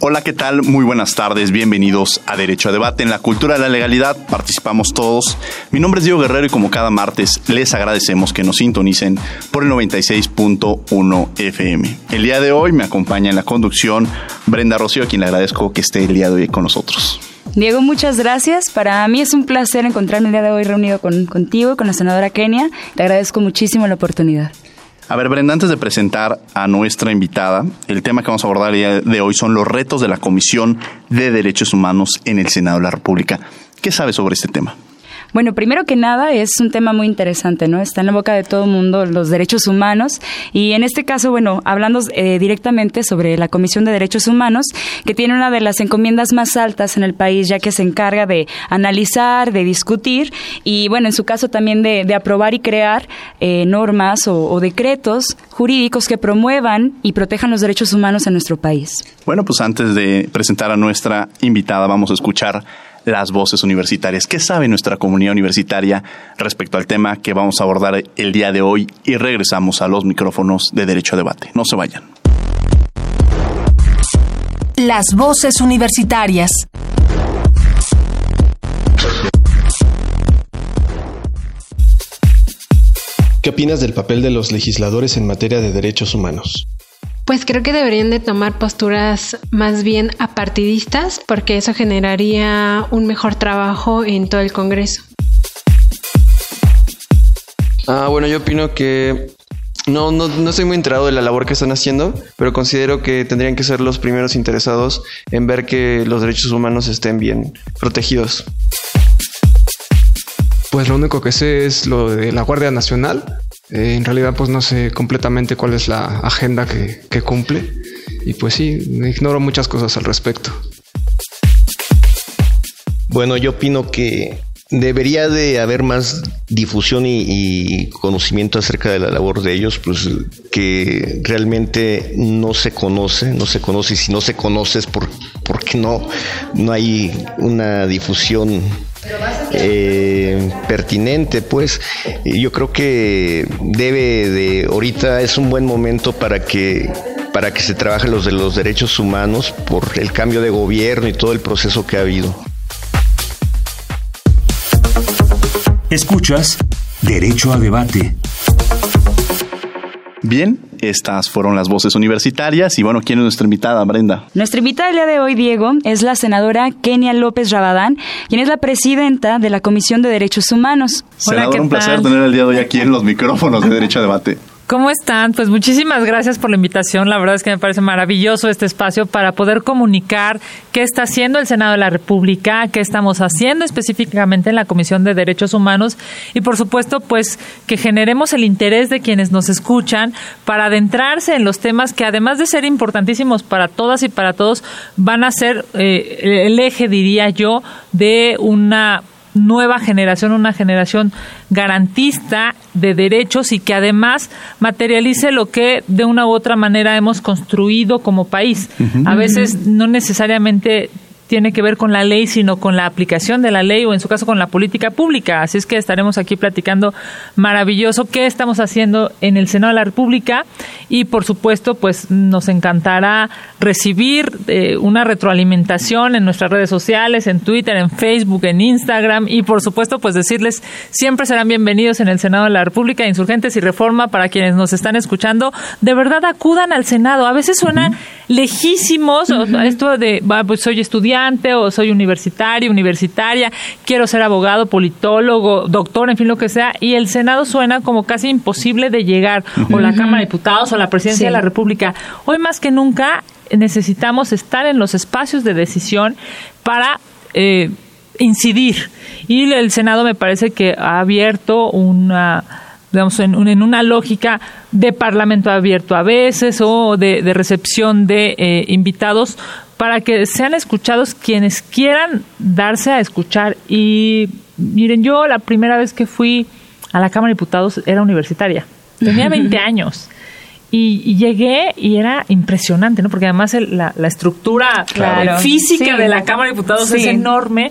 Hola, ¿qué tal? Muy buenas tardes, bienvenidos a Derecho a Debate. En la cultura de la legalidad participamos todos. Mi nombre es Diego Guerrero y como cada martes les agradecemos que nos sintonicen por el 96.1 FM. El día de hoy me acompaña en la conducción Brenda Rocío, a quien le agradezco que esté el día de hoy con nosotros. Diego, muchas gracias. Para mí es un placer encontrarme el día de hoy reunido con, contigo con la senadora Kenia. Te agradezco muchísimo la oportunidad. A ver, Brenda, antes de presentar a nuestra invitada, el tema que vamos a abordar el día de hoy son los retos de la Comisión de Derechos Humanos en el Senado de la República. ¿Qué sabes sobre este tema? Bueno, primero que nada es un tema muy interesante, ¿no? Está en la boca de todo el mundo los derechos humanos y en este caso, bueno, hablando eh, directamente sobre la Comisión de Derechos Humanos, que tiene una de las encomiendas más altas en el país, ya que se encarga de analizar, de discutir y, bueno, en su caso también de, aprobar y crear eh, normas o, o decretos jurídicos que promuevan y protejan los derechos humanos en nuestro país. Bueno, pues antes de presentar a nuestra invitada, vamos a escuchar las voces universitarias. ¿Qué sabe nuestra comunidad universitaria respecto al tema que vamos a abordar el día de hoy? Y regresamos a los micrófonos de Derecho a Debate. No se vayan. Las voces universitarias. ¿Qué opinas del papel de los legisladores en materia de derechos humanos? Pues creo que deberían de tomar posturas más bien apartidistas porque eso generaría un mejor trabajo en todo el Congreso. Ah, bueno, yo opino que no, no, no estoy muy enterado de la labor que están haciendo, pero considero que tendrían que ser los primeros interesados en ver que los derechos humanos estén bien protegidos. Pues lo único que sé es lo de la Guardia Nacional, eh, en realidad pues no sé completamente cuál es la agenda que, que cumple y pues sí, ignoro muchas cosas al respecto. Bueno, yo opino que debería de haber más difusión y, conocimiento acerca de la labor de ellos, pues que realmente no se conoce, no se conoce y si no se conoce es por, porque no, no hay una difusión eh, pertinente, pues yo creo que debe de, ahorita es un buen momento para que para que se trabaje los de los derechos humanos por el cambio de gobierno y todo el proceso que ha habido. Escuchas Derecho a Debate. Bien, estas fueron las voces universitarias y bueno, ¿quién es nuestra invitada, Brenda? Nuestra invitada el día de hoy, Diego, es la senadora Kenia López Rabadán, quien es la presidenta de la Comisión de Derechos Humanos. Senadora, un placer tener el día de hoy aquí en los micrófonos de Derecho a Debate. ¿Cómo están? Pues muchísimas gracias por la invitación. La verdad es que me parece maravilloso este espacio para poder comunicar qué está haciendo el Senado de la República, qué estamos haciendo específicamente en la Comisión de Derechos Humanos y por supuesto pues que generemos el interés de quienes nos escuchan para adentrarse en los temas que además de ser importantísimos para todas y para todos van a ser eh, el eje, diría yo, de una nueva generación, una generación garantista de derechos y que además materialice lo que de una u otra manera hemos construido como país. A veces no necesariamente tiene que ver con la ley, sino con la aplicación de la ley o en su caso con la política pública. Así es que estaremos aquí platicando maravilloso qué estamos haciendo en el Senado de la República y por supuesto pues nos encantará recibir eh, una retroalimentación en nuestras redes sociales, en Twitter, en Facebook, en Instagram y por supuesto pues decirles siempre serán bienvenidos en el Senado de la República, Insurgentes y Reforma para quienes nos están escuchando. De verdad acudan al Senado. A veces suena lejísimos esto de pues soy estudiante o soy universitario, universitaria, quiero ser abogado, politólogo, doctor, en fin, lo que sea, y el Senado suena como casi imposible de llegar, o la Cámara de Diputados o la Presidencia de la República. Hoy más que nunca necesitamos estar en los espacios de decisión para eh, incidir. Y el Senado me parece que ha abierto una digamos, en, una lógica de parlamento abierto a veces o de, recepción de eh, invitados para que sean escuchados quienes quieran darse a escuchar. Y miren, yo la primera vez que fui a la Cámara de Diputados era universitaria, tenía 20 años. Y, llegué y era impresionante, ¿no? Porque además la, estructura física de la Cámara de Diputados es enorme.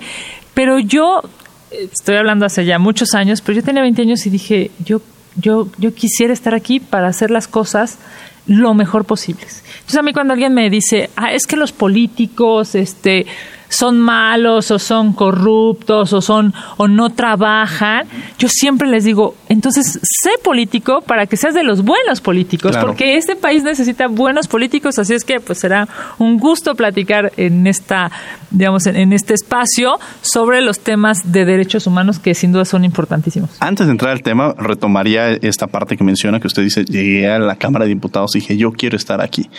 Pero yo, eh, estoy hablando hace ya muchos años, pero yo tenía 20 años y dije, yo, yo, yo quisiera estar aquí para hacer las cosas lo mejor posibles. Entonces a mí cuando alguien me dice, ah, es que los políticos, este, son malos o son corruptos o son o no trabajan, yo siempre les digo, entonces sé político para que seas de los buenos políticos, porque este país necesita buenos políticos, así es que pues será un gusto platicar en esta digamos en, este espacio sobre los temas de derechos humanos que sin duda son importantísimos. Antes de entrar al tema, retomaría esta parte que menciona que usted dice, llegué a la Cámara de Diputados y dije, yo quiero estar aquí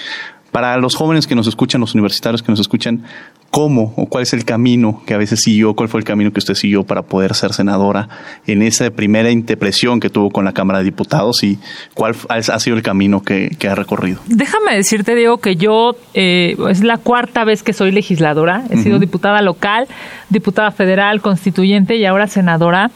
para los jóvenes que nos escuchan, los universitarios que nos escuchan, cómo o cuál es el camino que a veces siguió, cuál fue el camino que usted siguió para poder ser senadora en esa primera interpresión que tuvo con la Cámara de Diputados y cuál ha sido el camino que, ha recorrido. Déjame decirte, Diego, que yo eh, es la cuarta vez que soy legisladora. He sido diputada local, diputada federal, constituyente y ahora senadora.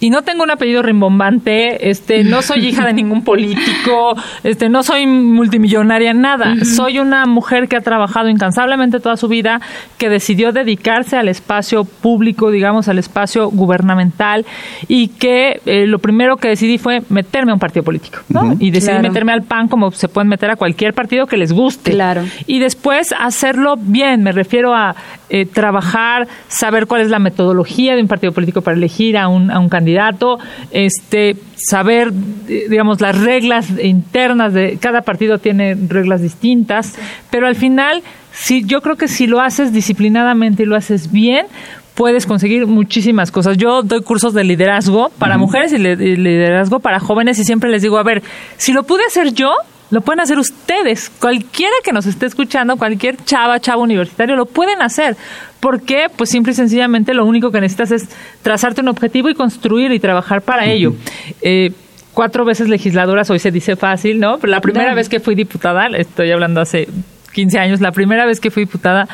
Y no tengo un apellido rimbombante, este, no soy hija de ningún político, este, no soy multimillonaria, nada. Soy una mujer que ha trabajado incansablemente toda su vida que decidió dedicarse al espacio público, digamos, al espacio gubernamental y que eh, lo primero que decidí fue meterme a un partido político, ¿no? y decidí meterme al PAN como se pueden meter a cualquier partido que les guste. Claro. Y después hacerlo bien, me refiero a eh, trabajar, saber cuál es la metodología de un partido político para elegir a un, a un candidato, este, saber, digamos, las reglas internas de cada partido tiene reglas distintas, pero al final si, yo creo que si lo haces disciplinadamente y lo haces bien, puedes conseguir muchísimas cosas. Yo doy cursos de liderazgo para mujeres y liderazgo para jóvenes y siempre les digo, a ver, si lo pude hacer yo, lo pueden hacer ustedes. Cualquiera que nos esté escuchando, cualquier chava, chavo universitario, lo pueden hacer. ¿Por qué? Pues simple y sencillamente lo único que necesitas es trazarte un objetivo y construir y trabajar para ello. Eh, cuatro veces legisladoras, hoy se dice fácil, ¿no? Pero la primera vez que fui diputada, estoy hablando hace 15 años, la primera vez que fui diputada,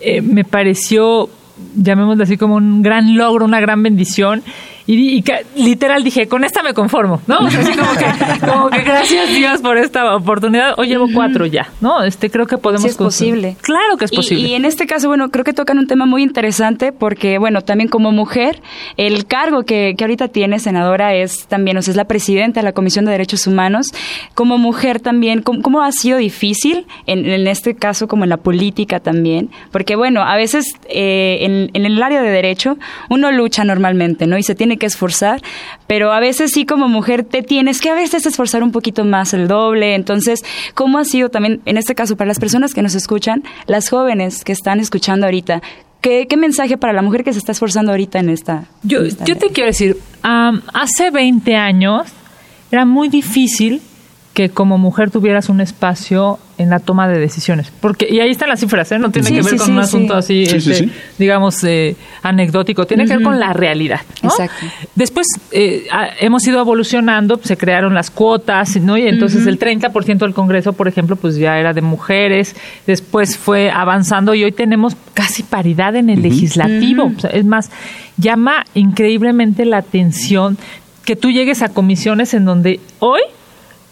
eh, me pareció, llamémoslo así, como un gran logro, una gran bendición y, literal dije, con esta me conformo, ¿no? así como que, gracias Dios por esta oportunidad. Hoy llevo cuatro ya, ¿no? Este creo que podemos. Sí es posible. Claro que es posible. Y, en este caso, bueno, creo que tocan un tema muy interesante porque, bueno, también como mujer, el cargo que, que ahorita tiene senadora es también, o sea, es la presidenta de la Comisión de Derechos Humanos. Como mujer también, ¿cómo, ha sido difícil en, en, este caso como en la política también? Porque, bueno, a veces eh, en, en el área de derecho uno lucha normalmente, ¿no? Y se tiene que esforzar, pero a veces sí como mujer te tienes que a veces esforzar un poquito más el doble. Entonces, ¿cómo ha sido también, en este caso, para las personas que nos escuchan, las jóvenes que están escuchando ahorita? ¿Qué, mensaje para la mujer que se está esforzando ahorita en esta? Yo, yo te quiero decir, hace 20 años era muy difícil que como mujer tuvieras un espacio en la toma de decisiones. Porque, y ahí están las cifras, ¿eh? no tiene que ver con un asunto así, este, digamos, eh, anecdótico, tiene que ver con la realidad. Exacto. Después eh, hemos ido evolucionando, se crearon las cuotas, ¿no? y entonces el 30% del Congreso, por ejemplo, pues ya era de mujeres, después fue avanzando y hoy tenemos casi paridad en el legislativo. es más, llama increíblemente la atención que tú llegues a comisiones en donde hoy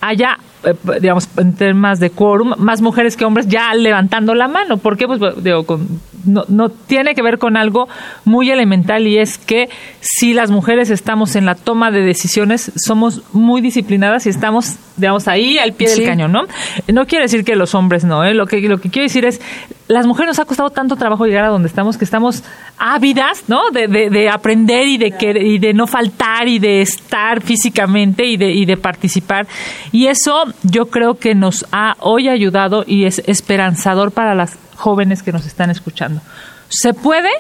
haya, eh, digamos, en temas de quórum, más mujeres que hombres ya levantando la mano. ¿Por qué? Pues digo, con no, no tiene que ver con algo muy elemental y es que si las mujeres estamos en la toma de decisiones, somos muy disciplinadas y estamos, digamos, ahí al pie del cañón, ¿no? No quiere decir que los hombres no, ¿eh? Lo que, lo que quiero decir es, las mujeres nos ha costado tanto trabajo llegar a donde estamos que estamos ávidas, ¿no? De, de, aprender y de, y de no faltar y de estar físicamente y de, y de participar. Y eso yo creo que nos ha hoy ayudado y es esperanzador para las jóvenes que nos están escuchando. Se puede,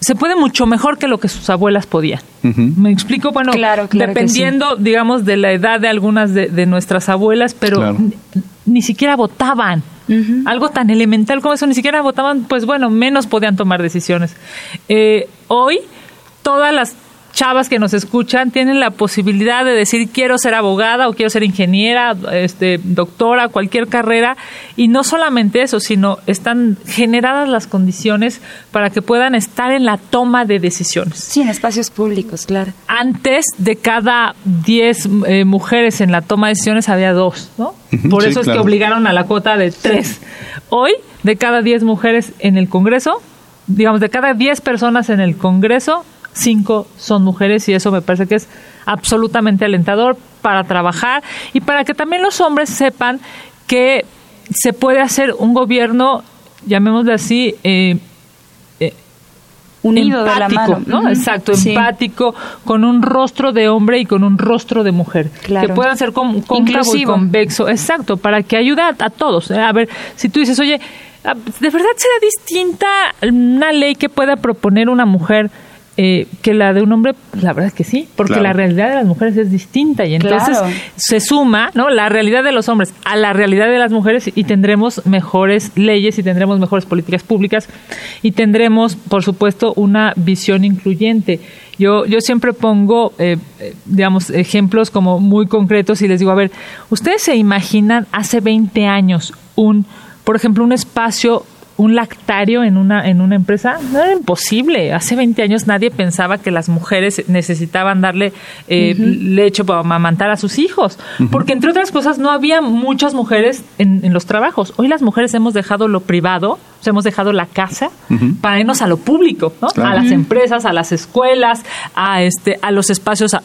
se puede mucho mejor que lo que sus abuelas podían. Me explico, bueno, dependiendo, digamos, de la edad de algunas de, nuestras abuelas, pero ni, siquiera votaban. Algo tan elemental como eso, ni siquiera votaban, pues bueno, menos podían tomar decisiones. Eh, hoy, todas las chavas que nos escuchan tienen la posibilidad de decir quiero ser abogada o quiero ser ingeniera, este, doctora, cualquier carrera y no solamente eso, sino están generadas las condiciones para que puedan estar en la toma de decisiones. Sí, en espacios públicos, claro. Antes de cada 10 eh, mujeres en la toma de decisiones había dos, ¿no? Por eso es que obligaron a la cuota de tres. Hoy, de cada 10 mujeres en el Congreso, digamos, de cada 10 personas en el Congreso, cinco son mujeres y eso me parece que es absolutamente alentador para trabajar y para que también los hombres sepan que se puede hacer un gobierno, llamémosle así, eh, eh unido de la mano. ¿no? Exacto, empático, con un rostro de hombre y con un rostro de mujer. Que puedan ser con, y convexo. Exacto, para que ayude a, todos. ¿eh? A ver, si tú dices, oye, ah, ¿de verdad será distinta una ley que pueda proponer una mujer? Eh, que la de un hombre, la verdad es que sí, porque la realidad de las mujeres es distinta y entonces se suma, ¿no? La realidad de los hombres a la realidad de las mujeres y tendremos mejores leyes y tendremos mejores políticas públicas y tendremos, por supuesto, una visión incluyente. Yo, yo siempre pongo, eh, eh, digamos, ejemplos como muy concretos y les digo, a ver, ¿ustedes se imaginan hace 20 años un, por ejemplo, un espacio un lactario en una, en una empresa, no era imposible. Hace 20 años nadie pensaba que las mujeres necesitaban darle eh, leche para amamantar a sus hijos, porque entre otras cosas no había muchas mujeres en, en, los trabajos. Hoy las mujeres hemos dejado lo privado hemos dejado la casa para irnos a lo público, ¿no? A las empresas, a las escuelas, a este, a los espacios eh,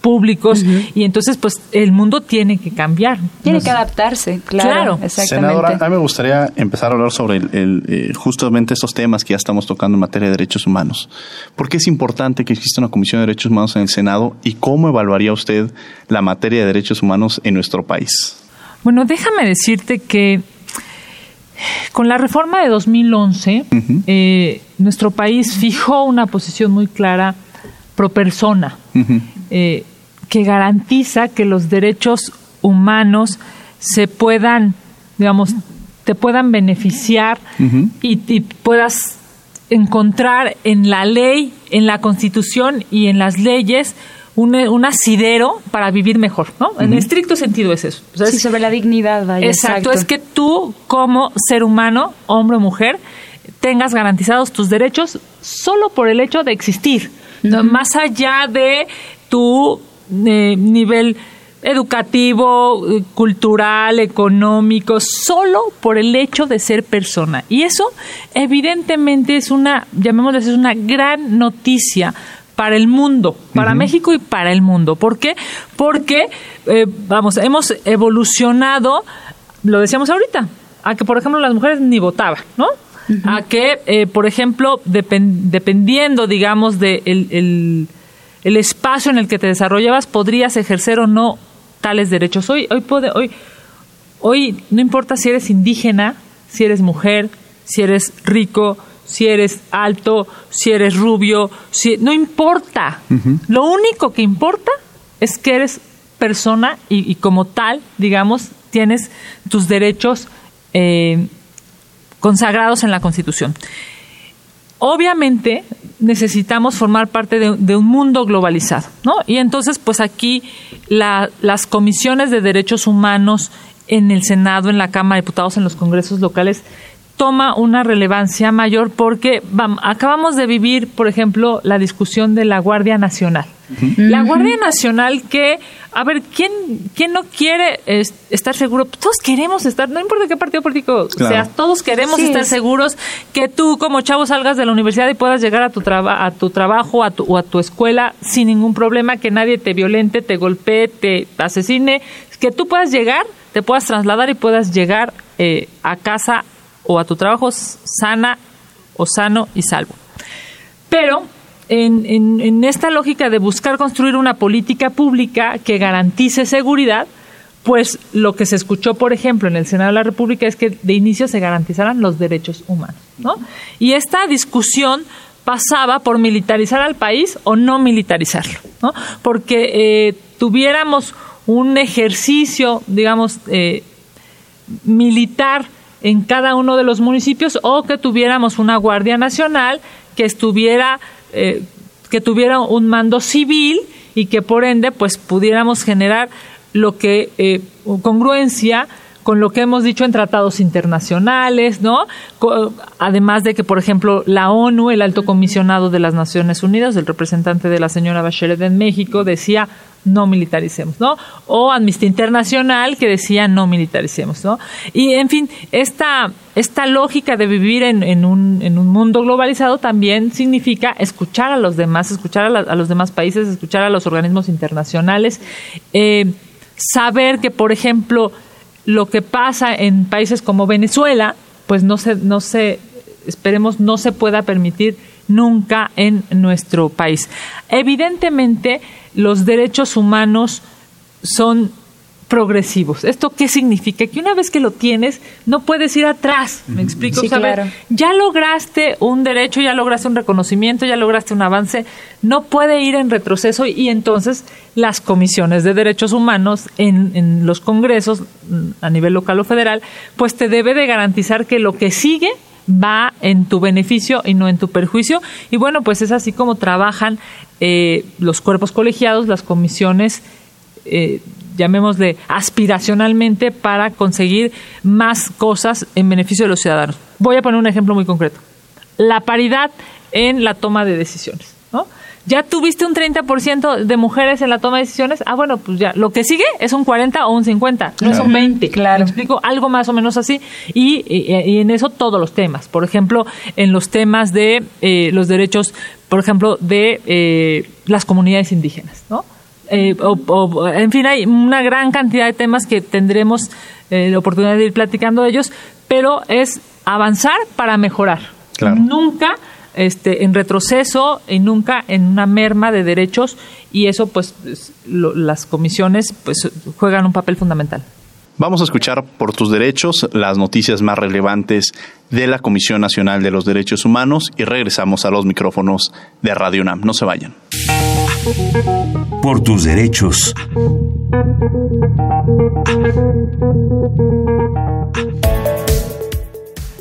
públicos y entonces pues el mundo tiene que cambiar. Tiene que adaptarse, claro. Exactamente. Senadora, a mí me gustaría empezar a hablar sobre el, eh, justamente estos temas que ya estamos tocando en materia de derechos humanos. ¿Por qué es importante que exista una Comisión de Derechos Humanos en el Senado y cómo evaluaría usted la materia de derechos humanos en nuestro país? Bueno, déjame decirte que con la reforma de 2011, eh, nuestro país fijó una posición muy clara pro persona, eh, que garantiza que los derechos humanos se puedan, digamos, te puedan beneficiar y, puedas encontrar en la ley, en la constitución y en las leyes un, asidero para vivir mejor, ¿no? En estricto sentido es eso. sí, sobre la dignidad, vaya. Exacto, es que tú como ser humano, hombre o mujer, tengas garantizados tus derechos solo por el hecho de existir, más allá de tu eh, nivel educativo, eh, cultural, económico, solo por el hecho de ser persona. Y eso evidentemente es una, llamémoslo es una gran noticia para el mundo, para México y para el mundo. ¿Por qué? Porque, eh, vamos, hemos evolucionado, lo decíamos ahorita, a que, por ejemplo, las mujeres ni votaban, ¿no? A que, eh, por ejemplo, dependiendo, digamos, de el, el, espacio en el que te desarrollabas, podrías ejercer o no tales derechos. Hoy, hoy, puede, hoy, hoy no importa si eres indígena, si eres mujer, si eres rico, si eres alto, si eres rubio, si no importa. Lo único que importa es que eres persona y, como tal, digamos, tienes tus derechos eh, consagrados en la Constitución. Obviamente necesitamos formar parte de, un mundo globalizado, ¿no? Y entonces, pues aquí las comisiones de derechos humanos en el Senado, en la Cámara de Diputados, en los congresos locales, toma una relevancia mayor porque acabamos de vivir, por ejemplo, la discusión de la Guardia Nacional. La Guardia Nacional que, a ver, ¿quién, quién no quiere estar seguro? Todos queremos estar, no importa qué partido político seas, todos queremos estar seguros que tú como chavo salgas de la universidad y puedas llegar a tu, a tu trabajo a tu, o a tu escuela sin ningún problema, que nadie te violente, te golpee, te asesine, que tú puedas llegar, te puedas trasladar y puedas llegar eh, a casa o a tu trabajo sana o sano y salvo. Pero en, esta lógica de buscar construir una política pública que garantice seguridad, pues lo que se escuchó, por ejemplo, en el Senado de la República es que de inicio se garantizaran los derechos humanos. ¿no? Y esta discusión pasaba por militarizar al país o no militarizarlo, ¿no? porque eh, tuviéramos un ejercicio, digamos, eh, militar en cada uno de los municipios o que tuviéramos una Guardia Nacional que estuviera, eh, que tuviera un mando civil y que por ende pues pudiéramos generar lo que eh, congruencia con lo que hemos dicho en tratados internacionales, ¿no? Además de que, por ejemplo, la ONU, el alto comisionado de las Naciones Unidas, el representante de la señora Bachelet en México, decía no militaricemos, ¿no? O Amnistía Internacional que decía no militaricemos, ¿no? Y en fin, esta, esta lógica de vivir en, en, un, en un mundo globalizado también significa escuchar a los demás, escuchar a, los demás países, escuchar a los organismos internacionales, eh, saber que, por ejemplo, lo que pasa en países como Venezuela, pues no se, no se, esperemos, no se pueda permitir nunca en nuestro país. Evidentemente, los derechos humanos son progresivos. ¿Esto qué significa? Que una vez que lo tienes, no puedes ir atrás. ¿Me explico? Ya lograste un derecho, ya lograste un reconocimiento, ya lograste un avance, no puede ir en retroceso y entonces las comisiones de derechos humanos en, en los congresos a nivel local o federal, pues te debe de garantizar que lo que sigue va en tu beneficio y no en tu perjuicio. Y bueno, pues es así como trabajan eh, los cuerpos colegiados, las comisiones, eh, llamémosle aspiracionalmente, para conseguir más cosas en beneficio de los ciudadanos. Voy a poner un ejemplo muy concreto. La paridad en la toma de decisiones. Ya tuviste un 30% de mujeres en la toma de decisiones, ah, bueno, pues ya, lo que sigue es un 40 o un 50, no es un 20. Claro. ¿Me explico? Algo más o menos así. Y, y, en eso todos los temas. Por ejemplo, en los temas de eh, los derechos, por ejemplo, de eh, las comunidades indígenas, ¿no? Eh, o, en fin, hay una gran cantidad de temas que tendremos la oportunidad de ir platicando de ellos, pero es avanzar para mejorar. Claro. Nunca este, en retroceso y nunca en una merma de derechos y eso pues las comisiones pues juegan un papel fundamental. Vamos a escuchar por tus derechos las noticias más relevantes de la Comisión Nacional de los Derechos Humanos y regresamos a los micrófonos de Radio UNAM. No se vayan. Por tus derechos.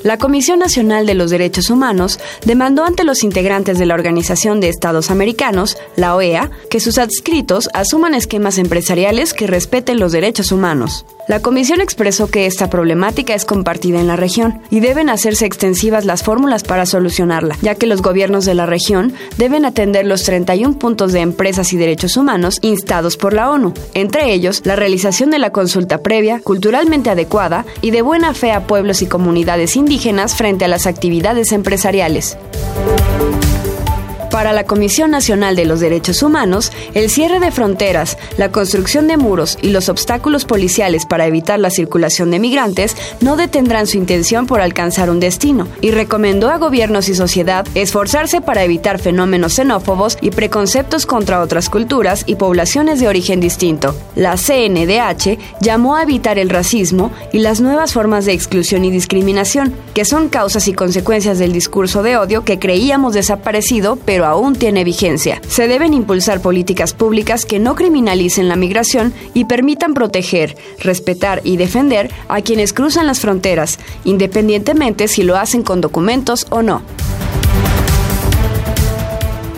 La Comisión Nacional de los Derechos Humanos demandó ante los integrantes de la Organización de Estados Americanos, la OEA, que sus adscritos asuman esquemas empresariales que respeten los derechos humanos. La Comisión expresó que esta problemática es compartida en la región y deben hacerse extensivas las fórmulas para solucionarla, ya que los gobiernos de la región deben atender los 31 puntos de empresas y derechos humanos instados por la ONU, entre ellos la realización de la consulta previa, culturalmente adecuada y de buena fe a pueblos y comunidades indígenas frente a las actividades empresariales. Para la Comisión Nacional de los Derechos Humanos, el cierre de fronteras, la construcción de muros y los obstáculos policiales para evitar la circulación de migrantes no detendrán su intención por alcanzar un destino y recomendó a gobiernos y sociedad esforzarse para evitar fenómenos xenófobos y preconceptos contra otras culturas y poblaciones de origen distinto. La CNDH llamó a evitar el racismo y las nuevas formas de exclusión y discriminación, que son causas y consecuencias del discurso de odio que creíamos desaparecido, pero aún tiene vigencia. Se deben impulsar políticas públicas que no criminalicen la migración y permitan proteger, respetar y defender a quienes cruzan las fronteras, independientemente si lo hacen con documentos o no.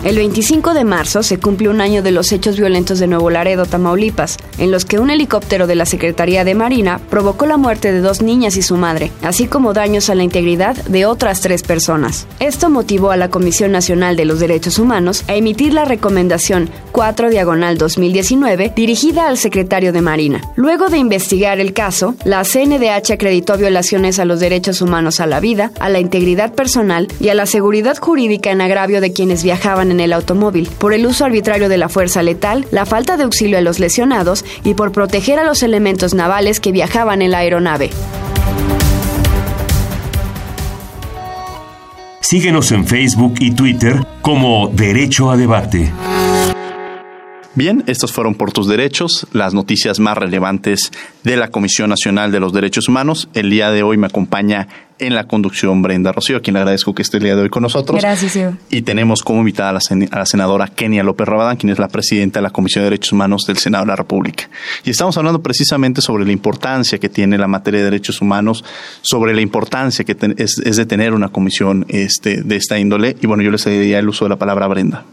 El 25 de marzo se cumple un año de los hechos violentos de Nuevo Laredo, Tamaulipas, en los que un helicóptero de la Secretaría de Marina provocó la muerte de dos niñas y su madre, así como daños a la integridad de otras tres personas. Esto motivó a la Comisión Nacional de los Derechos Humanos a emitir la recomendación 4 diagonal 2019 dirigida al secretario de Marina. Luego de investigar el caso, la CNDH acreditó violaciones a los derechos humanos a la vida, a la integridad personal y a la seguridad jurídica en agravio de quienes viajaban en el automóvil, por el uso arbitrario de la fuerza letal, la falta de auxilio a los lesionados y por proteger a los elementos navales que viajaban en la aeronave. Síguenos en Facebook y Twitter como Derecho a Debate. Bien, estos fueron por tus derechos, las noticias más relevantes de la Comisión Nacional de los Derechos Humanos. El día de hoy me acompaña en la conducción Brenda Rocío, a quien le agradezco que esté el día de hoy con nosotros. Gracias, Ivo. Y tenemos como invitada a la, a la, senadora Kenia López Rabadán, quien es la presidenta de la Comisión de Derechos Humanos del Senado de la República. Y estamos hablando precisamente sobre la importancia que tiene la materia de derechos humanos, sobre la importancia que es, es, de tener una comisión este, de esta índole. Y bueno, yo le cedería el uso de la palabra a Brenda.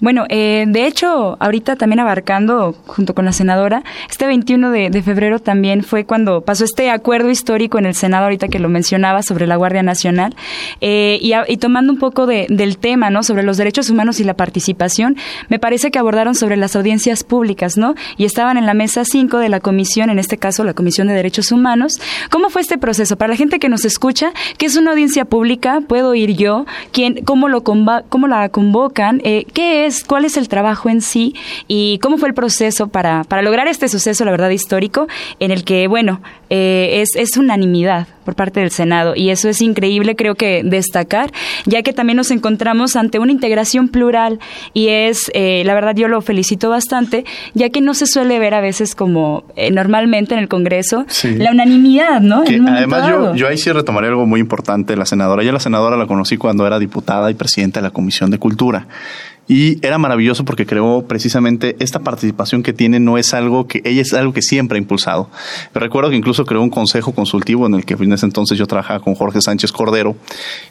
Bueno, eh, de hecho, ahorita también abarcando, junto con la senadora, este 21 de, febrero también fue cuando pasó este acuerdo histórico en el Senado, ahorita que lo mencionaba, sobre la Guardia Nacional, eh, y, tomando un poco de, del tema, ¿no? Sobre los derechos humanos y la participación, me parece que abordaron sobre las audiencias públicas, ¿no? Y estaban en la mesa 5 de la comisión, en este caso la Comisión de Derechos Humanos. ¿Cómo fue este proceso? Para la gente que nos escucha, ¿qué es una audiencia pública? ¿Puedo ir yo? ¿Quién, cómo, lo cómo la convocan? Eh, ¿Qué es? Cuál es el trabajo en sí y cómo fue el proceso para, para lograr este suceso, la verdad, histórico, en el que, bueno, eh, es, es unanimidad por parte del Senado y eso es increíble, creo que destacar, ya que también nos encontramos ante una integración plural y es, eh, la verdad, yo lo felicito bastante, ya que no se suele ver a veces como eh, normalmente en el Congreso Sí. la unanimidad, ¿no? Que además yo, yo ahí sí retomaré algo muy importante la senadora. Yo la senadora la conocí cuando era diputada y presidenta de la Comisión de Cultura. Y era maravilloso porque creó precisamente esta participación que tiene, no es algo que ella es algo que siempre ha impulsado. Recuerdo que incluso creó un consejo consultivo en el que en ese entonces yo trabajaba con Jorge Sánchez Cordero.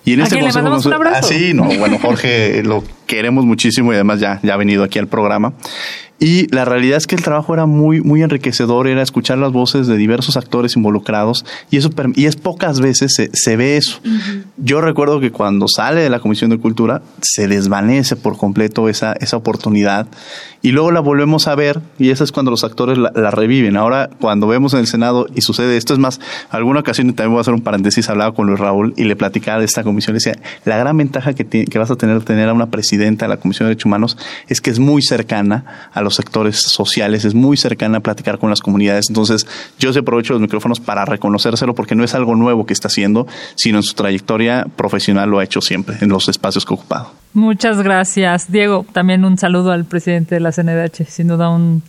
Y en ¿A ese le consejo mandamos un abrazo? Ah, sí, no, bueno, Jorge lo queremos muchísimo y además ya, ya ha venido aquí al programa. Y la realidad es que el trabajo era muy, muy enriquecedor, era escuchar las voces de diversos actores involucrados y eso y es pocas veces se, se ve eso. Yo recuerdo que cuando sale de la Comisión de Cultura se desvanece por completo esa, esa oportunidad y luego la volvemos a ver y esa es cuando los actores la, la reviven. Ahora, cuando vemos en el Senado y sucede esto, es más, alguna ocasión, y también voy a hacer un paréntesis, hablaba con Luis Raúl y le platicaba de esta comisión, le decía, la gran ventaja que, tiene- que vas a tener tener a una presidenta de la Comisión de Derechos Humanos es que es muy cercana a los sectores sociales, es muy cercana a platicar con las comunidades. Entonces, yo aprovecho los micrófonos para reconocérselo porque no es algo nuevo que está haciendo, sino en su trayectoria profesional lo ha hecho siempre en los espacios que ha ocupado. Muchas gracias. Diego, también un saludo al presidente de la CNDH, sin duda un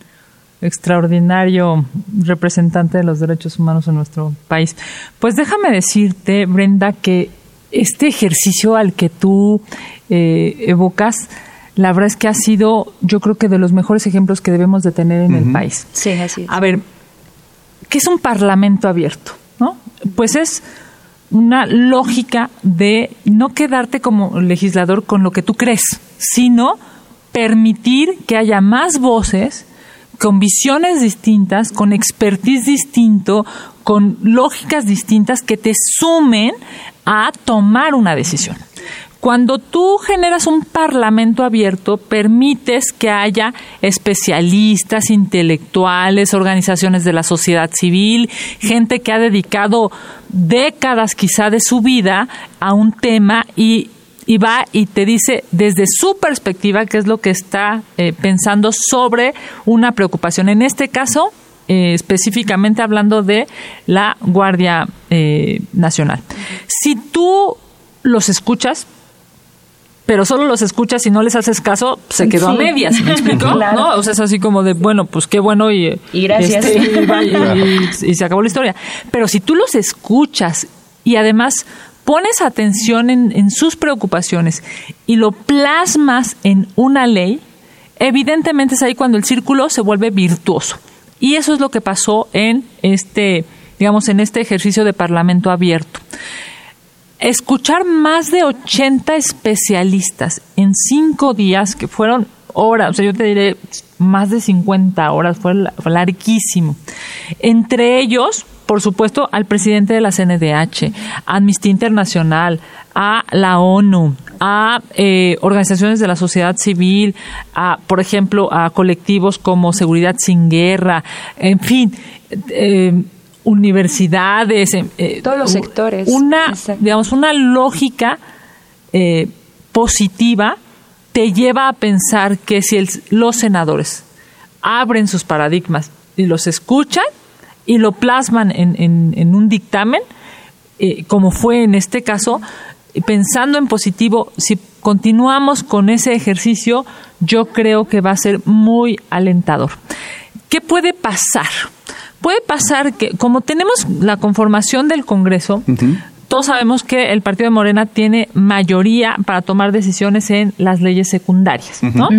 extraordinario representante de los derechos humanos en nuestro país. Pues déjame decirte, Brenda, que este ejercicio al que tú eh, evocas, la verdad es que ha sido, yo creo que de los mejores ejemplos que debemos de tener en el país. Sí, así es. A ver, ¿qué es un parlamento abierto? ¿no? Pues es una lógica de no quedarte como legislador con lo que tú crees, sino permitir que haya más voces con visiones distintas, con expertise distinto, con lógicas distintas que te sumen a tomar una decisión. Cuando tú generas un parlamento abierto, permites que haya especialistas, intelectuales, organizaciones de la sociedad civil, gente que ha dedicado décadas quizá de su vida a un tema y, va y te dice desde su perspectiva qué es lo que está eh, pensando sobre una preocupación. En este caso, eh, específicamente hablando de la Guardia eh, Nacional. Si tú los escuchas, pero solo los escuchas y no les haces caso, se quedó a medias, ¿me explico? Claro. ¿No? O sea, es así como de, bueno, pues qué bueno y... Y gracias. este, y, vaya, Claro. y- y se acabó la historia. Pero si tú los escuchas y además pones atención en, en sus preocupaciones y lo plasmas en una ley, evidentemente es ahí cuando el círculo se vuelve virtuoso. Y eso es lo que pasó en este, digamos, en este ejercicio de parlamento abierto. Escuchar más de 80 especialistas en cinco días, que fueron horas, o sea, yo te diré más de 50 horas, fue, larguísimo. Entre ellos, por supuesto, al presidente de la CNDH, a Amnistía Internacional, a la ONU, a eh, organizaciones de la sociedad civil, a, por ejemplo, a colectivos como Seguridad sin Guerra, en fin, eh, universidades, eh, todos los sectores. Una, digamos, una lógica positiva te lleva a pensar que si los senadores abren sus paradigmas y los escuchan, y lo plasman en, en, un dictamen, eh, como fue en este caso, pensando en positivo, si continuamos con ese ejercicio, yo creo que va a ser muy alentador. ¿Qué puede pasar? Puede pasar que, como tenemos la conformación del Congreso, todos sabemos que el Partido de Morena tiene mayoría para tomar decisiones en las leyes secundarias, ¿no?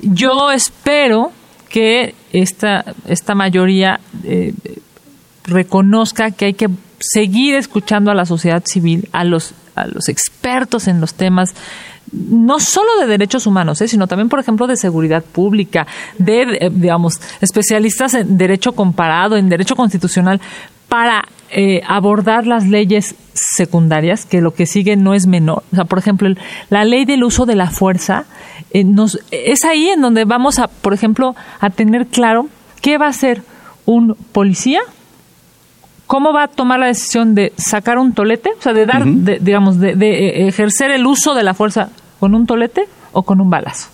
Yo espero que esta, esta mayoría eh, reconozca que hay que seguir escuchando a la sociedad civil, a los, a los expertos en los temas no solo de derechos humanos, eh, sino también, por ejemplo, de seguridad pública, de, eh, digamos, especialistas en derecho comparado, en derecho constitucional, para abordar las leyes secundarias, que lo que sigue no es menor. O sea, por ejemplo, la ley del uso de la fuerza eh, nos, es ahí en donde vamos a, por ejemplo, a tener claro qué va a hacer un policía, cómo va a tomar la decisión de sacar un tolete, o sea, de dar, digamos, de, eh, ejercer el uso de la fuerza con un tolete o con un balazo.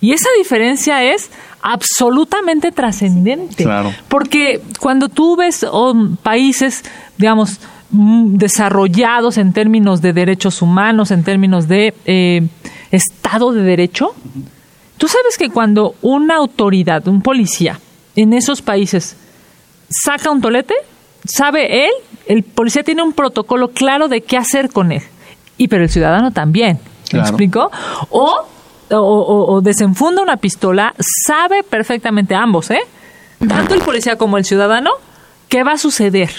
Y esa diferencia es absolutamente trascendente. Porque cuando tú ves oh, países, digamos, mm, desarrollados en términos de derechos humanos, en términos de eh, Estado de Derecho? Tú sabes que cuando una autoridad, un policía en esos países saca un tolete, sabe él, el policía tiene un protocolo claro de qué hacer con él. Y pero el ciudadano también. ¿Me explico? O, o, desenfunda una pistola, sabe perfectamente ambos, ¿eh? Tanto el policía como el ciudadano, qué va a suceder.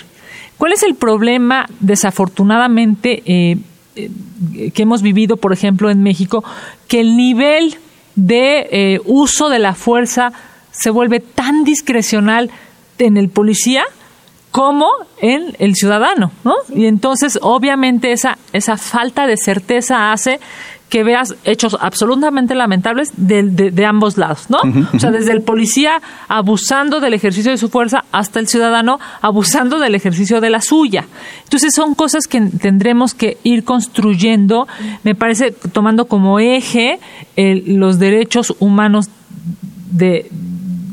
¿Cuál es el problema, desafortunadamente, eh, eh, que hemos vivido, por ejemplo, en México, que el nivel de eh, uso de la fuerza se vuelve tan discrecional en el policía como en el ciudadano, ¿no? Y entonces, obviamente, esa, esa falta de certeza hace que veas hechos absolutamente lamentables de, de, ambos lados, ¿no? O sea, desde el policía abusando del ejercicio de su fuerza hasta el ciudadano abusando del ejercicio de la suya. Entonces son cosas que tendremos que ir construyendo, me parece, tomando como eje los derechos humanos de,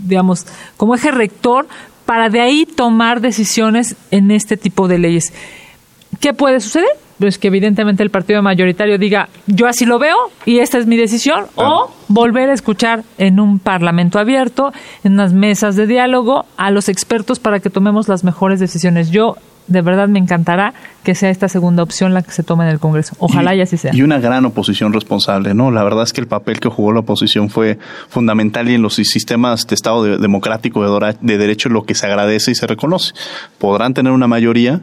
digamos, como eje rector para de ahí tomar decisiones en este tipo de leyes. ¿Qué puede suceder? pues que evidentemente el partido mayoritario diga, yo así lo veo y esta es mi decisión, o volver a escuchar en un parlamento abierto, en unas mesas de diálogo, a los expertos para que tomemos las mejores decisiones. Yo de verdad me encantará que sea esta segunda opción la que se tome en el Congreso. Ojalá y, así sea. Y una gran oposición responsable, ¿no? La verdad es que el papel que jugó la oposición fue fundamental y en los sistemas de Estado democrático de, de derecho lo que se agradece y se reconoce. Podrán tener una mayoría,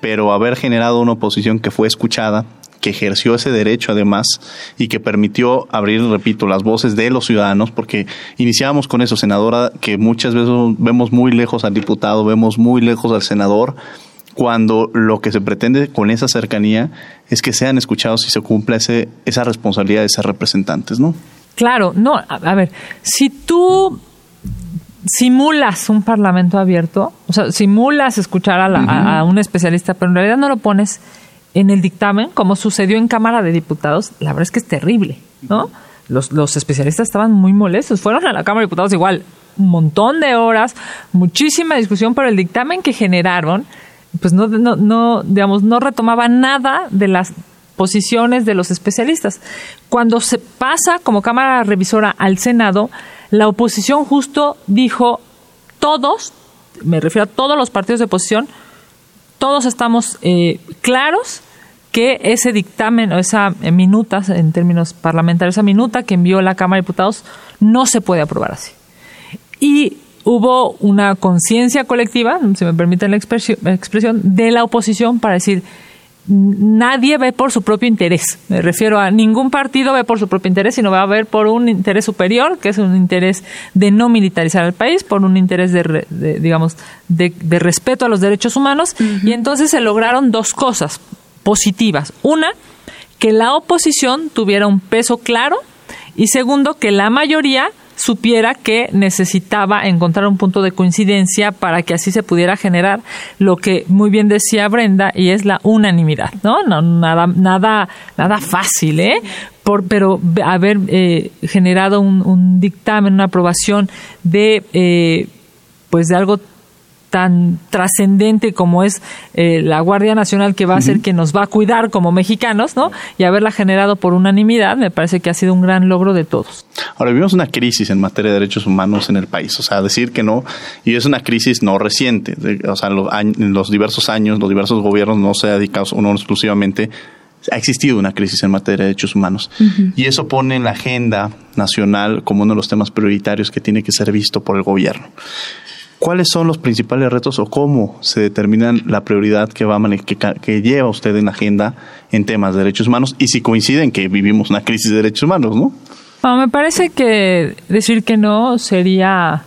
pero haber generado una oposición que fue escuchada, que ejerció ese derecho además y que permitió abrir, repito, las voces de los ciudadanos, porque iniciábamos con eso, senadora, que muchas veces vemos muy lejos al diputado, vemos muy lejos al senador, cuando lo que se pretende con esa cercanía es que sean escuchados y se cumpla ese, esa responsabilidad de ser representantes, ¿no? Claro, no, a ver, si tú simulas un parlamento abierto, o sea, simulas escuchar a, un especialista, pero en realidad no lo pones en el dictamen, como sucedió en Cámara de Diputados, la verdad es que es terrible, ¿no? Los, los especialistas estaban muy molestos, fueron a la Cámara de Diputados igual un montón de horas, muchísima discusión, pero el dictamen que generaron, pues no, no, no digamos, no retomaba nada de las posiciones de los especialistas. Cuando se pasa como Cámara Revisora al Senado, la oposición justo dijo, todos, me refiero a todos los partidos de oposición, todos estamos eh, claros que ese dictamen o esa minuta, en términos parlamentarios, esa minuta que envió la Cámara de Diputados no se puede aprobar así. Y hubo una conciencia colectiva, si me permiten la expresión, de la oposición para decir, nadie ve por su propio interés. Me refiero a ningún partido ve por su propio interés, sino va a ver por un interés superior, que es un interés de no militarizar el país, por un interés de, digamos, de, respeto a los derechos humanos. Y entonces se lograron dos cosas positivas. Una, que la oposición tuviera un peso claro y segundo, que la mayoría supiera que necesitaba encontrar un punto de coincidencia para que así se pudiera generar lo que muy bien decía Brenda y es la unanimidad, ¿no? no nada, nada, nada fácil, ¿eh? Por, pero haber eh, generado un, un, dictamen, una aprobación de, eh, pues de algo tan trascendente como es eh, la Guardia Nacional que va a ser que nos va a cuidar como mexicanos, ¿no? Y haberla generado por unanimidad, me parece que ha sido un gran logro de todos. Ahora vivimos una crisis en materia de derechos humanos en el país, o sea, decir que no, y es una crisis no reciente, o sea, en los diversos años, los diversos gobiernos no se ha dedicado uno exclusivamente ha existido una crisis en materia de derechos humanos. Y eso pone en la agenda nacional como uno de los temas prioritarios que tiene que ser visto por el gobierno. ¿Cuáles son los principales retos o cómo se determinan la prioridad que, va que, que lleva usted en la agenda en temas de derechos humanos y si coinciden que vivimos una crisis de derechos humanos, ¿no? me parece que decir que no sería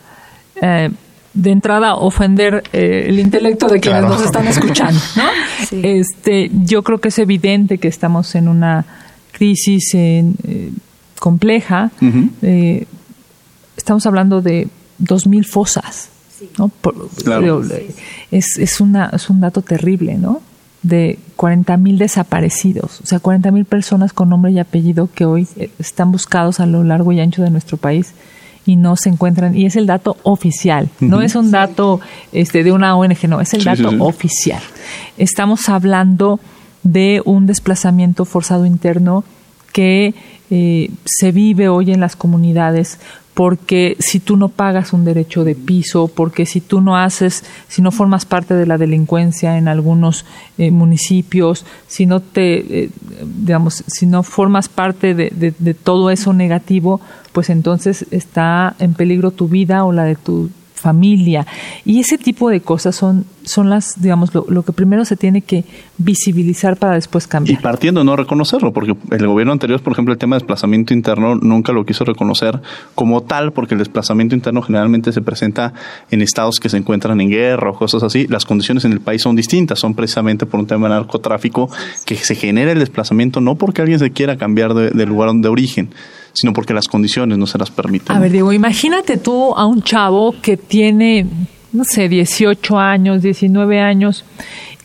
eh, de entrada ofender eh, el intelecto de quienes nos están escuchando, ¿no? Este, yo creo que es evidente que estamos en una crisis eh, compleja. estamos hablando de dos mil fosas ¿no? es, es, una, es un dato terrible, ¿no? De 40 mil desaparecidos, o sea, 40 mil personas con nombre y apellido que hoy eh, están buscados a lo largo y ancho de nuestro país y no se encuentran. Y es el dato oficial no es un dato este de una ONG no es el dato oficial. Estamos hablando de un desplazamiento forzado interno que eh, se vive hoy en las comunidades porque si tú no pagas un derecho de piso, porque si tú no haces, si no formas parte de la delincuencia en algunos eh, municipios, si no te, eh, digamos, si no formas parte de, de, todo eso negativo, pues entonces está en peligro tu vida o la de tu familia. Y ese tipo de cosas son, son las, digamos, lo, que primero se tiene que visibilizar para después cambiar. Y partiendo no reconocerlo, porque el gobierno anterior, por ejemplo, el tema de desplazamiento interno nunca lo quiso reconocer como tal, porque el desplazamiento interno generalmente se presenta en estados que se encuentran en guerra o cosas así. Las condiciones en el país son distintas, son precisamente por un tema de narcotráfico que se genera el desplazamiento no porque alguien se quiera cambiar de, de lugar de origen, sino porque las condiciones no se las permiten. A ver, Diego, imagínate tú a un chavo que tiene, no sé, 18 años, 19 años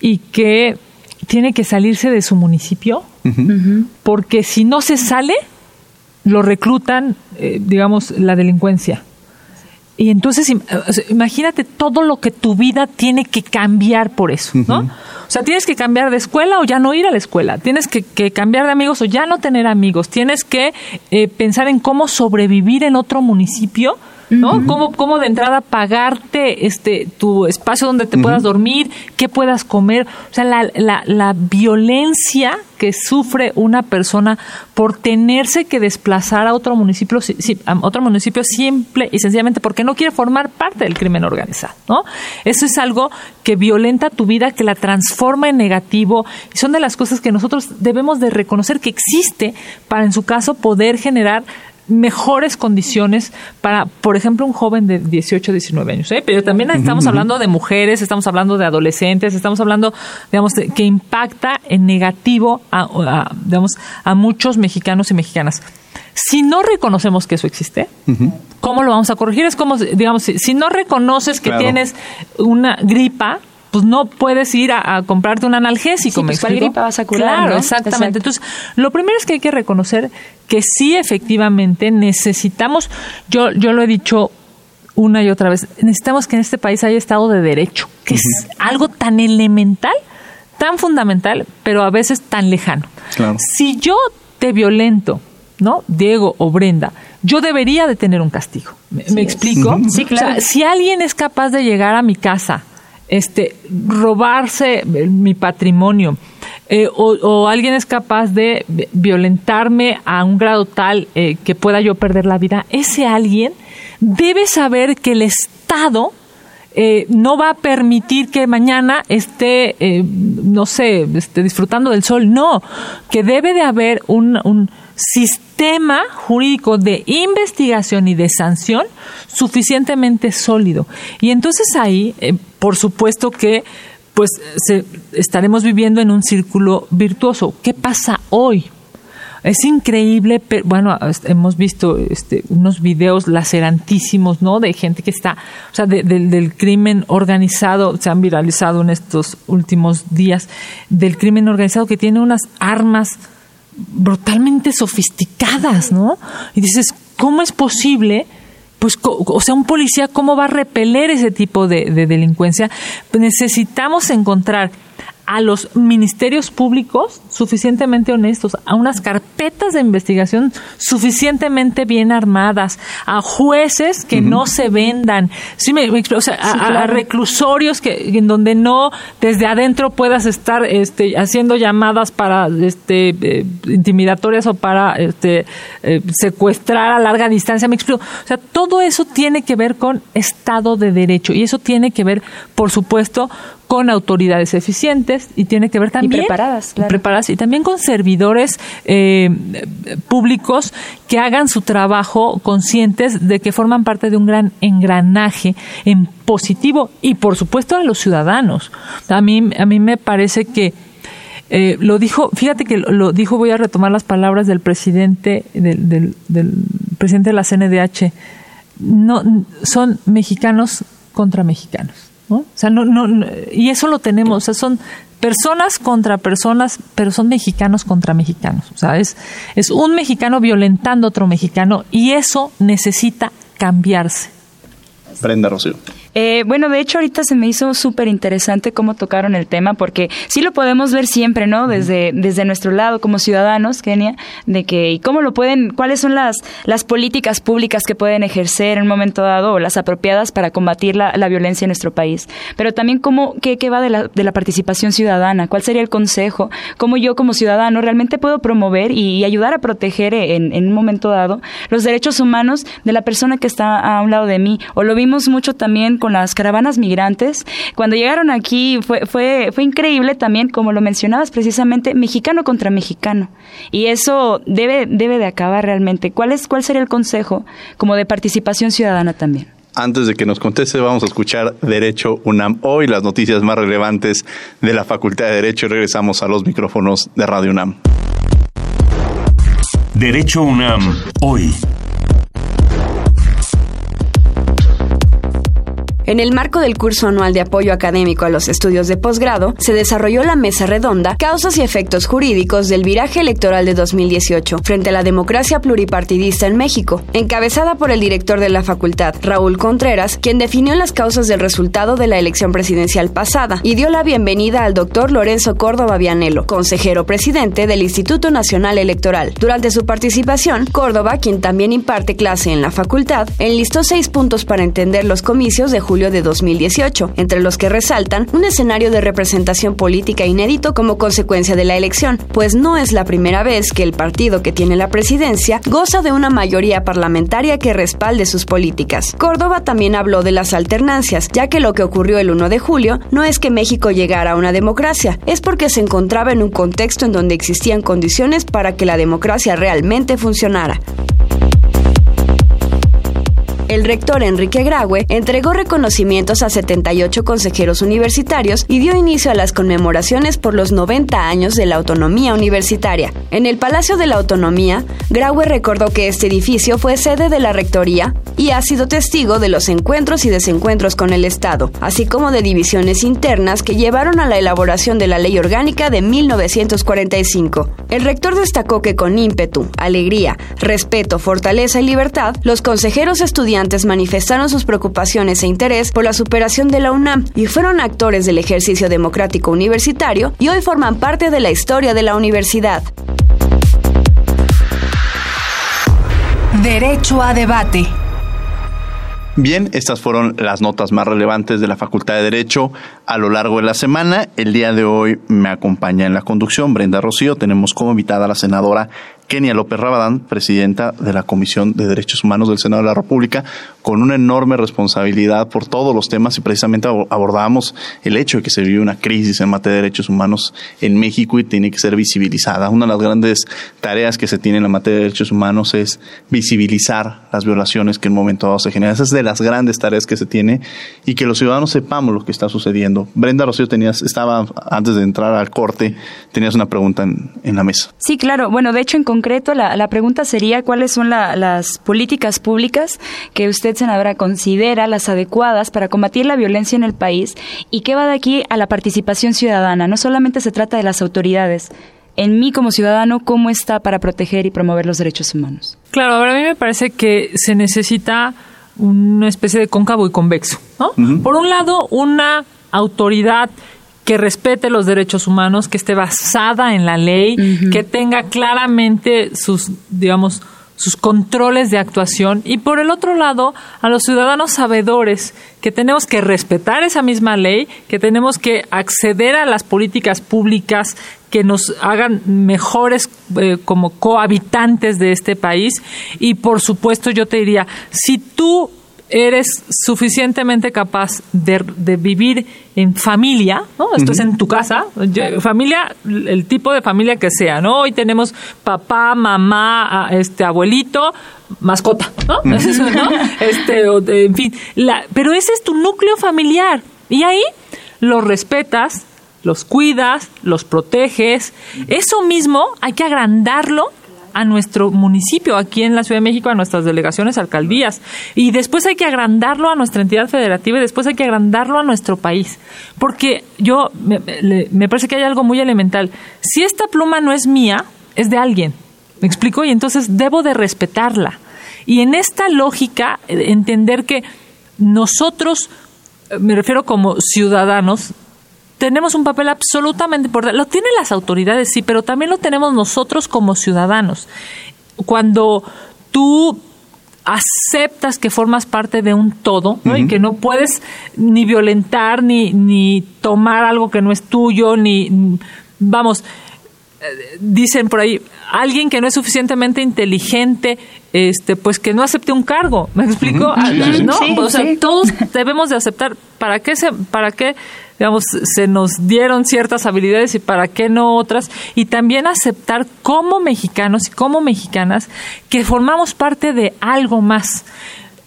y que tiene que salirse de su municipio, porque si no se sale, lo reclutan, eh, digamos, la delincuencia. Y entonces imagínate todo lo que tu vida tiene que cambiar por eso, ¿no? O sea, tienes que cambiar de escuela o ya no ir a la escuela, tienes que, cambiar de amigos o ya no tener amigos, tienes que eh, pensar en cómo sobrevivir en otro municipio ¿no? ¿Cómo, de entrada pagarte este tu espacio donde te puedas dormir, qué puedas comer? O sea, la, la, la violencia que sufre una persona por tenerse que desplazar a otro municipio, a otro municipio simple y sencillamente porque no quiere formar parte del crimen organizado, ¿no? Eso es algo que violenta tu vida, que la transforma en negativo y son de las cosas que nosotros debemos de reconocer que existe para en su caso poder generar mejores condiciones para, por ejemplo, un joven de 18, 19 años. ¿eh? Pero también estamos hablando de mujeres, estamos hablando de adolescentes, estamos hablando, digamos, que impacta en negativo a, digamos, a muchos mexicanos y mexicanas. Si no reconocemos que eso existe, ¿cómo lo vamos a corregir? Es como, digamos, si, no reconoces que tienes una gripa, pues no puedes ir a, comprarte un analgésico. ¿me pues, gripa vas a curar? Claro, exactamente. Entonces, lo primero es que hay que reconocer que sí, efectivamente, necesitamos, yo, yo lo he dicho una y otra vez, necesitamos que en este país haya Estado de Derecho, que es algo tan elemental, tan fundamental, pero a veces tan lejano. Si yo te violento, ¿no? Diego o Brenda, yo debería de tener un castigo. ¿Me, explico? Sí, claro. si alguien es capaz de llegar a mi casa este, robarse mi patrimonio eh, o, alguien es capaz de violentarme a un grado tal eh, que pueda yo perder la vida, ese alguien debe saber que el Estado eh, no va a permitir que mañana esté, eh, no sé, esté disfrutando del sol. No, que debe de haber un sistema jurídico de investigación y de sanción suficientemente sólido. Y entonces ahí, eh, por supuesto que pues se, estaremos viviendo en un círculo virtuoso. ¿Qué pasa hoy? Es increíble, pero, bueno, hemos visto este, unos videos lacerantísimos, ¿no? De gente que está, o sea, del crimen organizado, se han viralizado en estos últimos días, del crimen organizado que tiene unas armas brutalmente sofisticadas, ¿no? Y dices, ¿cómo es posible? Pues, o sea, un policía, ¿cómo va a repeler ese tipo de, de delincuencia? Necesitamos encontrar a los ministerios públicos suficientemente honestos, a unas carpetas de investigación suficientemente bien armadas, a jueces que no se vendan, ¿sí me, o sea, a, reclusorios que en donde no desde adentro puedas estar este, haciendo llamadas para este eh, intimidatorias o para este eh, secuestrar a larga distancia, me explico. O sea, todo eso tiene que ver con Estado de Derecho y eso tiene que ver, por supuesto, con autoridades eficientes y tiene que ver también y preparadas, preparadas y también con servidores eh, públicos que hagan su trabajo conscientes de que forman parte de un gran engranaje en positivo y por supuesto a los ciudadanos. A mí a mí me parece que eh, lo dijo, fíjate que lo dijo, voy a retomar las palabras del presidente del, del, del presidente de la CNDH. No son mexicanos contra mexicanos O sea, no, no, y eso lo tenemos, o sea, son personas contra personas, pero son mexicanos contra mexicanos. O sea, es, es un mexicano violentando a otro mexicano y eso necesita cambiarse. Brenda Rocío. Eh, bueno, de hecho ahorita se me hizo súper interesante cómo tocaron el tema, porque sí lo podemos ver siempre, ¿no? Desde, desde nuestro lado como ciudadanos, Kenia, de que, y cómo lo pueden, cuáles son las, las políticas públicas que pueden ejercer en un momento dado, o las apropiadas para combatir la, la violencia en nuestro país. Pero también cómo, qué, qué va de la, de la participación ciudadana, cuál sería el consejo, cómo yo como ciudadano realmente puedo promover y, ayudar a proteger en, en un momento dado los derechos humanos de la persona que está a un lado de mí. O lo vimos mucho también con las caravanas migrantes. Cuando llegaron aquí fue, fue, fue increíble también, como lo mencionabas precisamente, mexicano contra mexicano. Y eso debe, debe de acabar realmente. ¿Cuál, es, ¿Cuál sería el consejo como de participación ciudadana también? Antes de que nos conteste, vamos a escuchar Derecho UNAM hoy, las noticias más relevantes de la Facultad de Derecho y regresamos a los micrófonos de Radio UNAM. Derecho UNAM hoy. En el marco del curso anual de apoyo académico a los estudios de posgrado, se desarrolló la mesa redonda Causas y efectos jurídicos del viraje electoral de 2018 frente a la democracia pluripartidista en México, encabezada por el director de la facultad, Raúl Contreras, quien definió las causas del resultado de la elección presidencial pasada y dio la bienvenida al doctor Lorenzo Córdoba Vianelo, consejero presidente del Instituto Nacional Electoral. Durante su participación, Córdoba, quien también imparte clase en la facultad, enlistó seis puntos para entender los comicios de julio de 2018, entre los que resaltan un escenario de representación política inédito como consecuencia de la elección, pues no es la primera vez que el partido que tiene la presidencia goza de una mayoría parlamentaria que respalde sus políticas. Córdoba también habló de las alternancias, ya que lo que ocurrió el 1 de julio no es que México llegara a una democracia, es porque se encontraba en un contexto en donde existían condiciones para que la democracia realmente funcionara el rector Enrique Graue entregó reconocimientos a 78 consejeros universitarios y dio inicio a las conmemoraciones por los 90 años de la autonomía universitaria. En el Palacio de la Autonomía, Graue recordó que este edificio fue sede de la rectoría y ha sido testigo de los encuentros y desencuentros con el Estado, así como de divisiones internas que llevaron a la elaboración de la Ley Orgánica de 1945. El rector destacó que con ímpetu, alegría, respeto, fortaleza y libertad, los consejeros estudiantes manifestaron sus preocupaciones e interés por la superación de la UNAM y fueron actores del ejercicio democrático universitario y hoy forman parte de la historia de la universidad. Derecho a debate. Bien, estas fueron las notas más relevantes de la Facultad de Derecho a lo largo de la semana. El día de hoy me acompaña en la conducción Brenda Rocío. Tenemos como invitada a la senadora Kenia López Rabadán, presidenta de la Comisión de Derechos Humanos del Senado de la República, con una enorme responsabilidad por todos los temas y precisamente abordábamos el hecho de que se vive una crisis en materia de derechos humanos en México y tiene que ser visibilizada. Una de las grandes tareas que se tiene en la materia de derechos humanos es visibilizar las violaciones que en un momento dado se generan. Esa es de las grandes tareas que se tiene y que los ciudadanos sepamos lo que está sucediendo. Brenda Rocío tenías, estaba antes de entrar al corte, tenías una pregunta en, en la mesa. Sí, claro. Bueno, de hecho, en concreto, la, la pregunta sería cuáles son la, las políticas públicas que usted, senadora, considera las adecuadas para combatir la violencia en el país y qué va de aquí a la participación ciudadana. No solamente se trata de las autoridades, en mí como ciudadano, ¿cómo está para proteger y promover los derechos humanos? Claro, ahora a mí me parece que se necesita una especie de cóncavo y convexo. ¿no? Por un lado, una autoridad que respete los derechos humanos, que esté basada en la ley, que tenga claramente sus, digamos, sus controles de actuación. Y por el otro lado a los ciudadanos sabedores que tenemos que respetar esa misma ley, que tenemos que acceder a las políticas públicas que nos hagan mejores eh, como cohabitantes de este país. Y por supuesto yo te diría, si tú eres suficientemente capaz de, de, vivir en familia, ¿no? Esto es en tu casa, familia, el tipo de familia que sea, ¿no? Hoy tenemos papá, mamá, este abuelito, mascota, ¿no? Eso, ¿no? Este, en fin, la, pero ese es tu núcleo familiar y ahí los respetas, los cuidas, los proteges. Eso mismo hay que agrandarlo a nuestro municipio, aquí en la Ciudad de México, a nuestras delegaciones, alcaldías. Y después hay que agrandarlo a nuestra entidad federativa y después hay que agrandarlo a nuestro país. Porque yo, me, parece que hay algo muy elemental. Si esta pluma no es mía, es de alguien. ¿Me explico? Y entonces debo de respetarla. Y en esta lógica, entender que nosotros, me refiero como ciudadanos, tenemos un papel absolutamente importante. Lo tienen las autoridades, sí, pero también lo tenemos nosotros como ciudadanos. Cuando tú aceptas que formas parte de un todo y que no puedes ni violentar ni, ni tomar algo que no es tuyo, ni, vamos, dicen por ahí, alguien que no es suficientemente inteligente, este, pues que no acepte un cargo. ¿Me explico? ¿No? o sea, todos debemos de aceptar. ¿Para qué se, para qué, digamos, se nos dieron ciertas habilidades y para qué no otras? Y también aceptar como mexicanos y como mexicanas que formamos parte de algo más.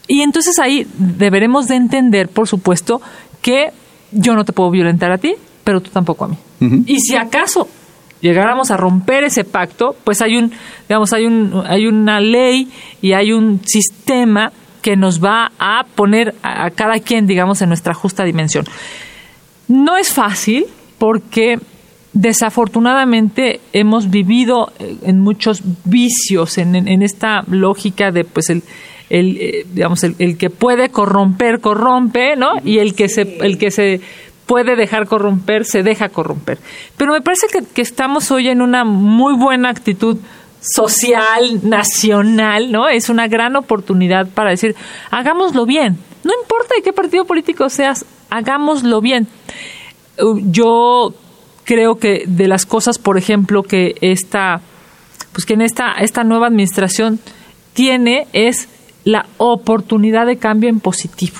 Y entonces ahí deberemos de entender, por supuesto, que yo no te puedo violentar a ti, pero tú tampoco a mí. Y si acaso llegáramos a romper ese pacto, pues hay un, digamos, hay un, hay una ley y hay un sistema que nos va a poner a, cada quien, digamos, en nuestra justa dimensión. No es fácil porque desafortunadamente hemos vivido eh, en muchos vicios en, esta lógica de pues el, el eh, digamos el, el, que puede corromper corrompe no y el que se el que se puede dejar corromper, se deja corromper. Pero me parece que, estamos hoy en una muy buena actitud social, nacional, ¿no? Es una gran oportunidad para decir, hagámoslo bien. No importa de qué partido político seas, hagámoslo bien. Uh, yo creo que de las cosas, por ejemplo, que esta, pues que en esta, esta nueva administración tiene es la oportunidad de cambio en positivo.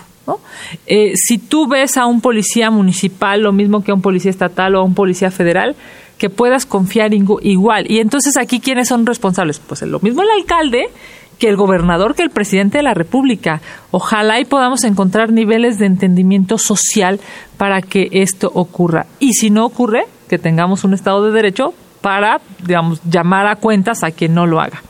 Eh, si tú ves a un policía municipal, lo mismo que a un policía estatal o a un policía federal, que puedas confiar igual. Y entonces aquí, ¿quiénes son responsables? Pues lo mismo el alcalde que el gobernador, que el presidente de la República. Ojalá y podamos encontrar niveles de entendimiento social para que esto ocurra. Y si no ocurre, que tengamos un Estado de Derecho para, digamos, llamar a cuentas a quien no lo haga.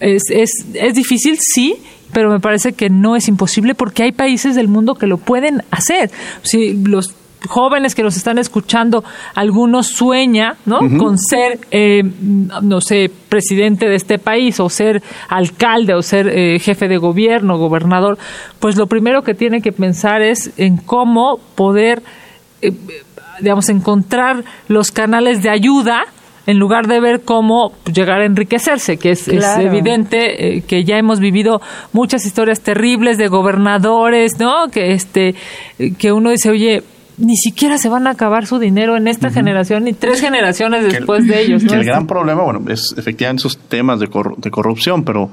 Es, es, es difícil, sí, pero me parece que no es imposible porque hay países del mundo que lo pueden hacer. Si los jóvenes que nos están escuchando, algunos sueña, ¿no? Con ser, eh, no sé, presidente de este país o ser alcalde o ser eh, jefe de gobierno, gobernador, pues lo primero que tiene que pensar es en cómo poder, eh, digamos, encontrar los canales de ayuda en lugar de ver cómo llegar a enriquecerse, que es, evidente eh, que ya hemos vivido muchas historias terribles de gobernadores, ¿no? Que este que uno dice, oye, ni siquiera se van a acabar su dinero en esta generación ni tres generaciones después de ellos. Que el gran problema, bueno, es efectivamente esos temas de, de corrupción, pero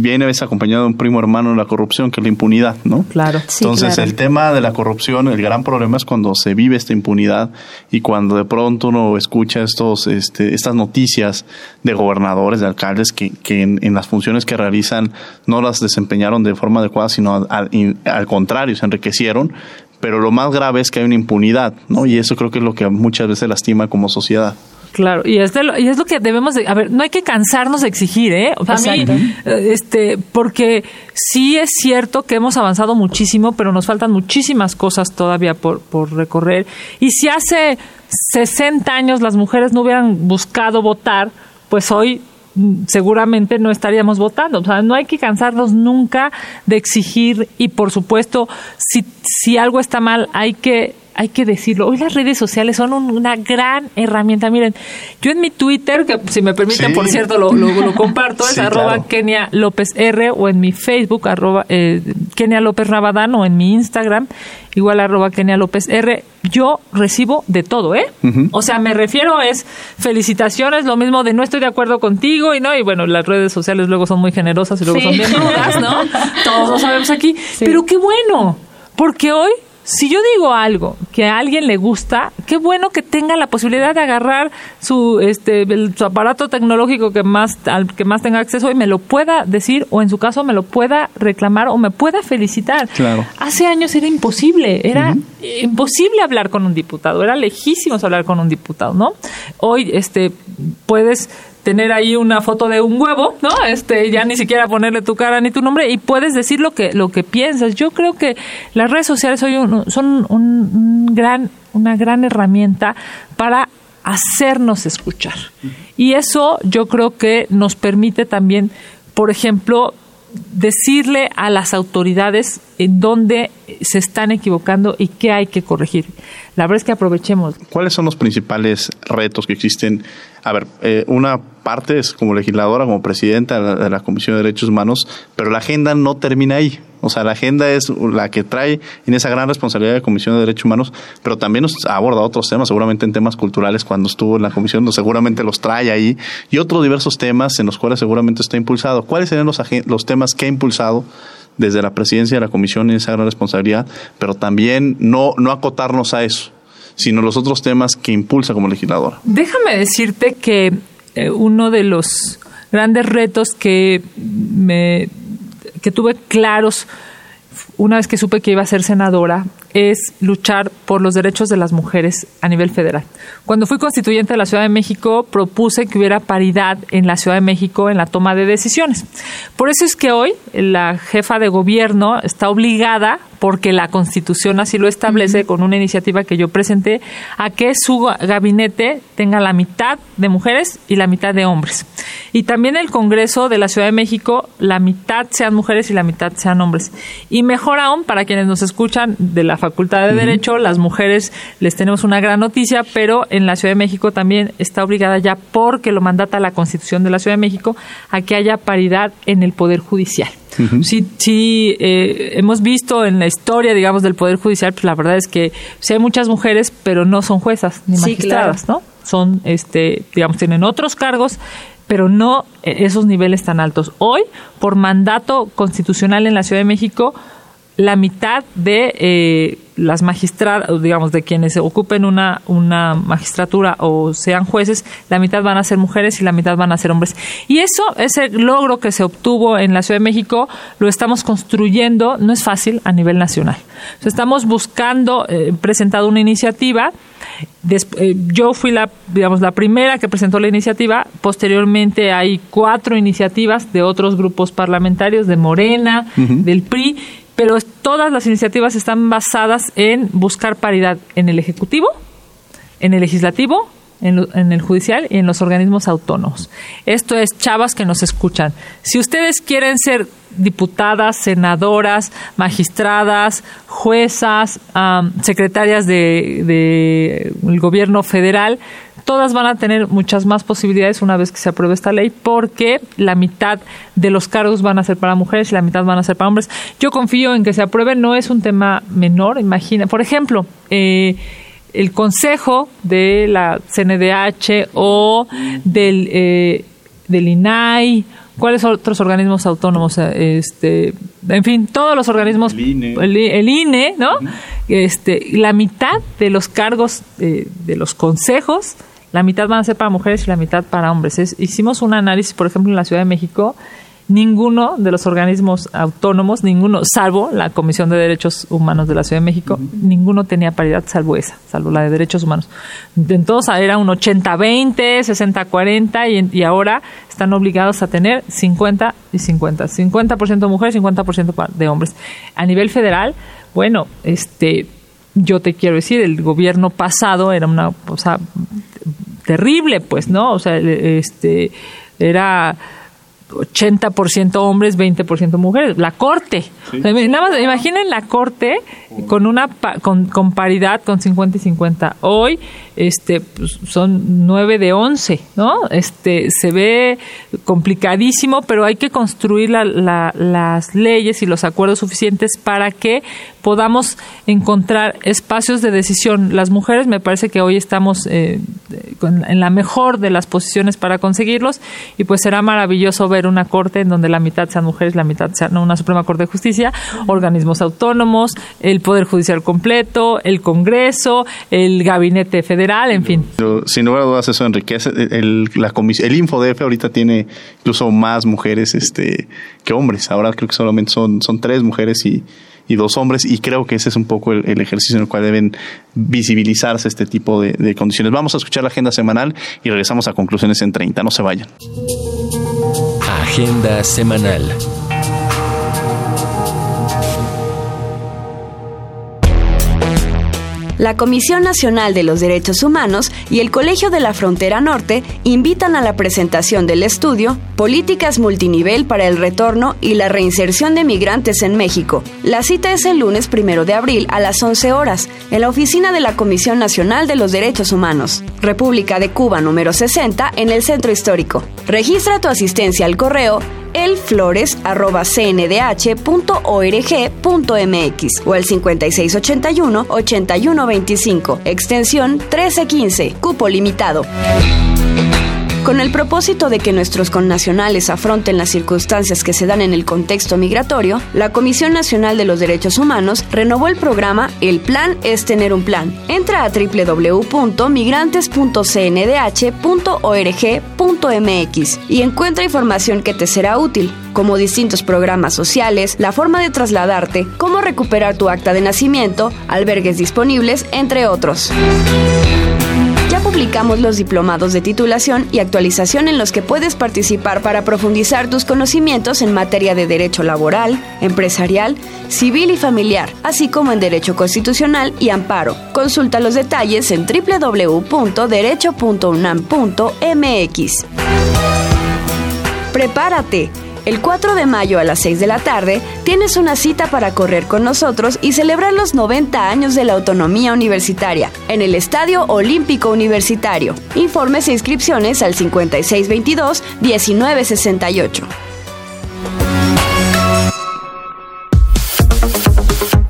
viene es acompañado de un primo hermano de la corrupción, que es la impunidad, ¿no? Claro. Entonces, el tema de la corrupción, el gran problema es cuando se vive esta impunidad y cuando de pronto uno escucha estos, este, estas noticias de gobernadores, de alcaldes, que, que en, las funciones que realizan no las desempeñaron de forma adecuada, sino al, al contrario, se enriquecieron pero lo más grave es que hay una impunidad, ¿no? Y eso creo que es lo que muchas veces lastima como sociedad. Claro, y es, lo, y es lo que debemos de, a ver, no hay que cansarnos de exigir, ¿eh? O sea, a mí, eh, este, porque sí es cierto que hemos avanzado muchísimo, pero nos faltan muchísimas cosas todavía por, por recorrer. Y si hace 60 años las mujeres no hubieran buscado votar, pues hoy seguramente no estaríamos votando. O sea, no hay que cansarnos nunca de exigir y, por supuesto, si, si algo está mal, hay que hay que decirlo. Hoy las redes sociales son una gran herramienta. Miren, yo en mi Twitter, que si me permiten, por cierto, lo, lo, comparto, es arroba Kenia López R, o en mi Facebook, arroba eh, Kenia López Rabadán, o en mi Instagram, igual arroba Kenia López R. Yo recibo de todo, ¿eh? O sea, me refiero es felicitaciones, lo mismo de no estoy de acuerdo contigo y no, y bueno, las redes sociales luego son muy generosas y luego son bien duras, ¿no? Todos lo sabemos aquí. Pero qué bueno, porque hoy si yo digo algo que a alguien le gusta, qué bueno que tenga la posibilidad de agarrar su este su aparato tecnológico que más al que más tenga acceso y me lo pueda decir o en su caso me lo pueda reclamar o me pueda felicitar. Claro. Hace años era imposible, era imposible hablar con un diputado, era lejísimo hablar con un diputado, ¿no? Hoy este puedes tener ahí una foto de un huevo, ¿no? Este, ya ni siquiera ponerle tu cara ni tu nombre y puedes decir lo que lo que piensas. Yo creo que las redes sociales hoy son un, gran una gran herramienta para hacernos escuchar. Y eso yo creo que nos permite también, por ejemplo, decirle a las autoridades en dónde se están equivocando y qué hay que corregir. La verdad es que aprovechemos. ¿Cuáles son los principales retos que existen a ver, eh, una parte es como legisladora, como presidenta de la, Comisión de Derechos Humanos, pero la agenda no termina ahí. O sea, la agenda es la que trae en esa gran responsabilidad de la Comisión de Derechos Humanos, pero también aborda otros temas, seguramente en temas culturales cuando estuvo en la Comisión, seguramente los trae ahí, y otros diversos temas en los cuales seguramente está impulsado. ¿Cuáles serían los, los temas que ha impulsado desde la presidencia de la Comisión en esa gran responsabilidad? Pero también no, no acotarnos a eso sino los otros temas que impulsa como legisladora. Déjame decirte que eh, uno de los grandes retos que me que tuve claros una vez que supe que iba a ser senadora es luchar por los derechos de las mujeres a nivel federal. Cuando fui constituyente de la Ciudad de México, propuse que hubiera paridad en la Ciudad de México en la toma de decisiones. Por eso es que hoy la jefa de gobierno está obligada, porque la Constitución así lo establece con una iniciativa que yo presenté, a que su gabinete tenga la mitad de mujeres y la mitad de hombres. Y también el Congreso de la Ciudad de México, la mitad sean mujeres y la mitad sean hombres. Y mejor aún, para quienes nos escuchan de la Facultad de Derecho, las mujeres les tenemos una gran noticia, pero en la Ciudad de México también está obligada ya porque lo mandata la Constitución de la Ciudad de México a que haya paridad en el Poder Judicial. Sí, eh, hemos visto en la historia, digamos, del Poder Judicial, pues la verdad es que sí hay muchas mujeres, pero no son juezas ni magistradas, ¿no? Son, este, digamos, tienen otros cargos, pero no esos niveles tan altos. Hoy, por mandato constitucional en la Ciudad de México, la mitad de eh, las magistradas, digamos, de quienes ocupen una, una magistratura o sean jueces, la mitad van a ser mujeres y la mitad van a ser hombres. Y eso, ese logro que se obtuvo en la Ciudad de México, lo estamos construyendo, no es fácil, a nivel nacional. estamos buscando, eh, presentado una iniciativa, eh, yo fui la, digamos, la primera que presentó la iniciativa, posteriormente hay cuatro iniciativas de otros grupos parlamentarios, de Morena, del PRI, pero todas las iniciativas están basadas en buscar paridad en el Ejecutivo, en el Legislativo, en, el Judicial y en los organismos autónomos. Esto es, chavas que nos escuchan. Si ustedes quieren ser diputadas, senadoras, magistradas, juezas, secretarias del de, gobierno federal, todas van a tener muchas más posibilidades una vez que se apruebe esta ley porque la mitad de los cargos van a ser para mujeres y la mitad van a ser para hombres. Yo confío en que se apruebe, no es un tema menor, imagina, por ejemplo, eh, el consejo de la CNDH o del, eh, del INAI cuáles otros organismos autónomos este en fin todos los organismos el INE, el, INE no este la mitad de los cargos eh, de los consejos la mitad van a ser para mujeres y la mitad para hombres. hicimos un análisis, por ejemplo, en la Ciudad de México, ninguno de los organismos autónomos, ninguno, salvo la Comisión de Derechos Humanos de la Ciudad de México, ninguno tenía paridad salvo esa, salvo la de Derechos Humanos. En todos era un 80-20, 60-40 y, y ahora están obligados a tener 50 y 50. 50% mujeres, 50% de hombres. A nivel federal, bueno, este yo te quiero decir, el gobierno pasado era una cosa terrible, pues, ¿no? O sea, este era 80% hombres, 20% mujeres. La corte. nada más imaginen la corte con una con, con, paridad con 50 y 50. Hoy este pues, son 9 de 11, ¿no? Este se ve complicadísimo, pero hay que construir las leyes y los acuerdos suficientes para que podamos encontrar espacios de decisión. Las mujeres me parece que hoy estamos eh, en la mejor de las posiciones para conseguirlos y pues será maravilloso ver una corte en donde la mitad sean mujeres, la mitad sean una Suprema Corte de Justicia, organismos autónomos, el Poder Judicial completo, el Congreso, el Gabinete Federal, en fin. sin lugar a dudas eso enriquece. El, la el InfoDF ahorita tiene incluso más mujeres este, que hombres. Ahora creo que solamente son, son tres mujeres y y dos hombres, y creo que ese es un poco el, ejercicio en el cual deben visibilizarse este tipo de, de, condiciones. Vamos a escuchar la agenda semanal y regresamos a conclusiones en 30. No se vayan. Agenda semanal. la Comisión Nacional de los Derechos Humanos y el Colegio de la Frontera Norte invitan a la presentación del estudio Políticas multinivel para el retorno y la reinserción de migrantes en México. La cita es el lunes 1 de abril a las 11 horas en la oficina de la Comisión Nacional de los Derechos Humanos, República de Cuba número 60 en el Centro Histórico. Registra tu asistencia al correo elflores.cndh.org.mx o al 5681 81 125, extensión 1315, cupo limitado. Con el propósito de que nuestros connacionales afronten las circunstancias que se dan en el contexto migratorio, la Comisión Nacional de los Derechos Humanos renovó el programa El Plan es Tener un Plan. Entra a www.migrantes.cndh.org.mx y encuentra información que te será útil, como distintos programas sociales, la forma de trasladarte, cómo recuperar tu acta de nacimiento, albergues disponibles, entre otros publicamos los diplomados de titulación y actualización en los que puedes participar para profundizar tus conocimientos en materia de derecho laboral, empresarial, civil y familiar, así como en derecho constitucional y amparo. Consulta los detalles en www.derecho.unam.mx. Prepárate el 4 de mayo a las 6 de la tarde tienes una cita para correr con nosotros y celebrar los 90 años de la autonomía universitaria en el Estadio Olímpico Universitario. Informes e inscripciones al 5622-1968.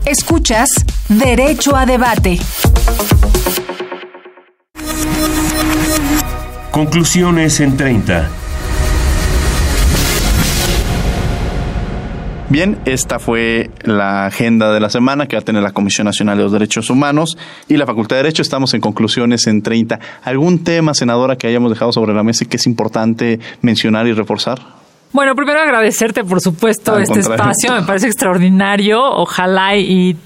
Escuchas Derecho a Debate. Conclusiones en 30. Bien, esta fue la agenda de la semana que va a tener la Comisión Nacional de los Derechos Humanos y la Facultad de Derecho. Estamos en conclusiones en 30. ¿Algún tema, senadora, que hayamos dejado sobre la mesa y que es importante mencionar y reforzar? Bueno, primero agradecerte, por supuesto, este espacio. Me parece extraordinario. Ojalá y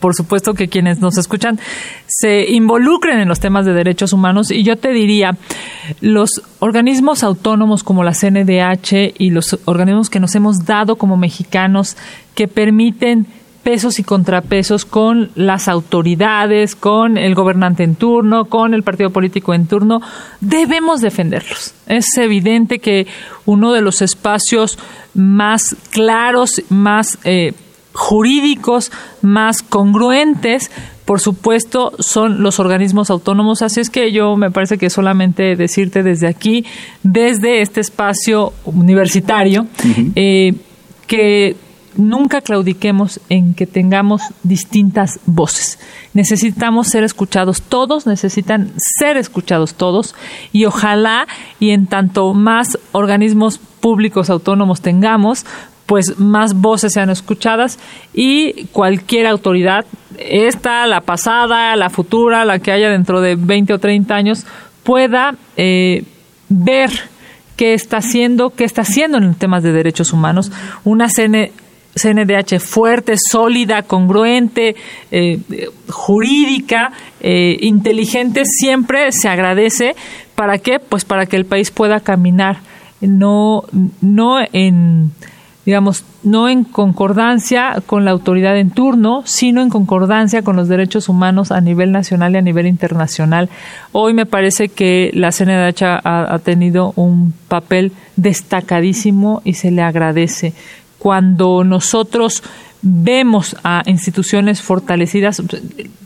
por supuesto que quienes nos escuchan se involucren en los temas de derechos humanos y yo te diría, los organismos autónomos como la CNDH y los organismos que nos hemos dado como mexicanos que permiten pesos y contrapesos con las autoridades, con el gobernante en turno, con el partido político en turno, debemos defenderlos. Es evidente que uno de los espacios más claros, más eh, jurídicos, más congruentes, por supuesto, son los organismos autónomos. Así es que yo me parece que solamente decirte desde aquí, desde este espacio universitario, eh, que nunca claudiquemos en que tengamos distintas voces. Necesitamos ser escuchados todos, necesitan ser escuchados todos y ojalá y en tanto más organismos públicos autónomos tengamos, pues más voces sean escuchadas y cualquier autoridad, esta, la pasada, la futura, la que haya dentro de 20 o 30 años, pueda eh, ver qué está haciendo, qué está haciendo en temas de derechos humanos, una CNDH fuerte, sólida, congruente, eh, jurídica, eh, inteligente, siempre se agradece. ¿Para qué? Pues para que el país pueda caminar, no, no en digamos, no en concordancia con la autoridad en turno, sino en concordancia con los derechos humanos a nivel nacional y a nivel internacional. Hoy me parece que la CNDH ha, tenido un papel destacadísimo y se le agradece. Cuando nosotros vemos a instituciones fortalecidas,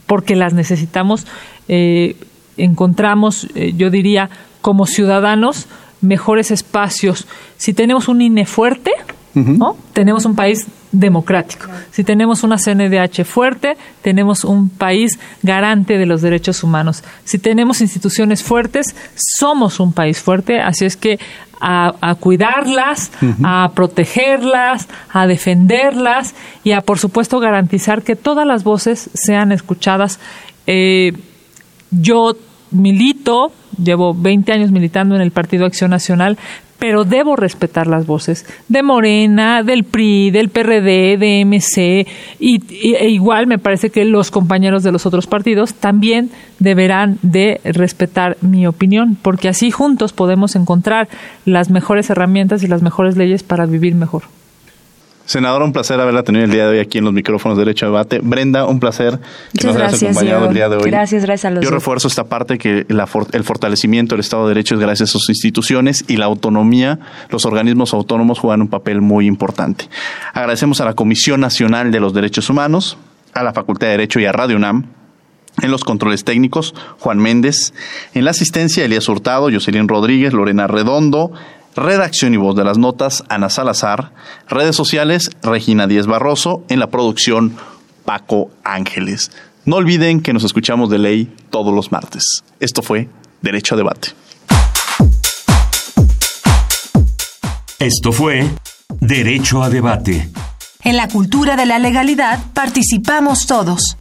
porque las necesitamos, eh, encontramos, eh, yo diría, como ciudadanos, mejores espacios. Si tenemos un INE fuerte, ¿no? Tenemos un país democrático. Si tenemos una CNDH fuerte, tenemos un país garante de los derechos humanos. Si tenemos instituciones fuertes, somos un país fuerte. Así es que a, cuidarlas, a protegerlas, a defenderlas y a, por supuesto, garantizar que todas las voces sean escuchadas. Eh, yo milito, llevo 20 años militando en el Partido Acción Nacional, pero debo respetar las voces de Morena, del PRI, del PRD, de MC, y, e igual me parece que los compañeros de los otros partidos también deberán de respetar mi opinión, porque así juntos podemos encontrar las mejores herramientas y las mejores leyes para vivir mejor. Senadora, un placer haberla tenido el día de hoy aquí en los micrófonos de Derecho a Debate. Brenda, un placer que nos hayas acompañado el día de hoy. Gracias, gracias a los Yo refuerzo esta parte que el fortalecimiento del Estado de Derecho es gracias a sus instituciones y la autonomía, los organismos autónomos juegan un papel muy importante. Agradecemos a la Comisión Nacional de los Derechos Humanos, a la Facultad de Derecho y a Radio UNAM en los controles técnicos, Juan Méndez. En la asistencia, Elías Hurtado, Jocelyn Rodríguez, Lorena Redondo, Redacción y voz de las notas, Ana Salazar. Redes sociales, Regina Díez Barroso. En la producción, Paco Ángeles. No olviden que nos escuchamos de ley todos los martes. Esto fue Derecho a Debate. Esto fue Derecho a Debate. En la cultura de la legalidad participamos todos.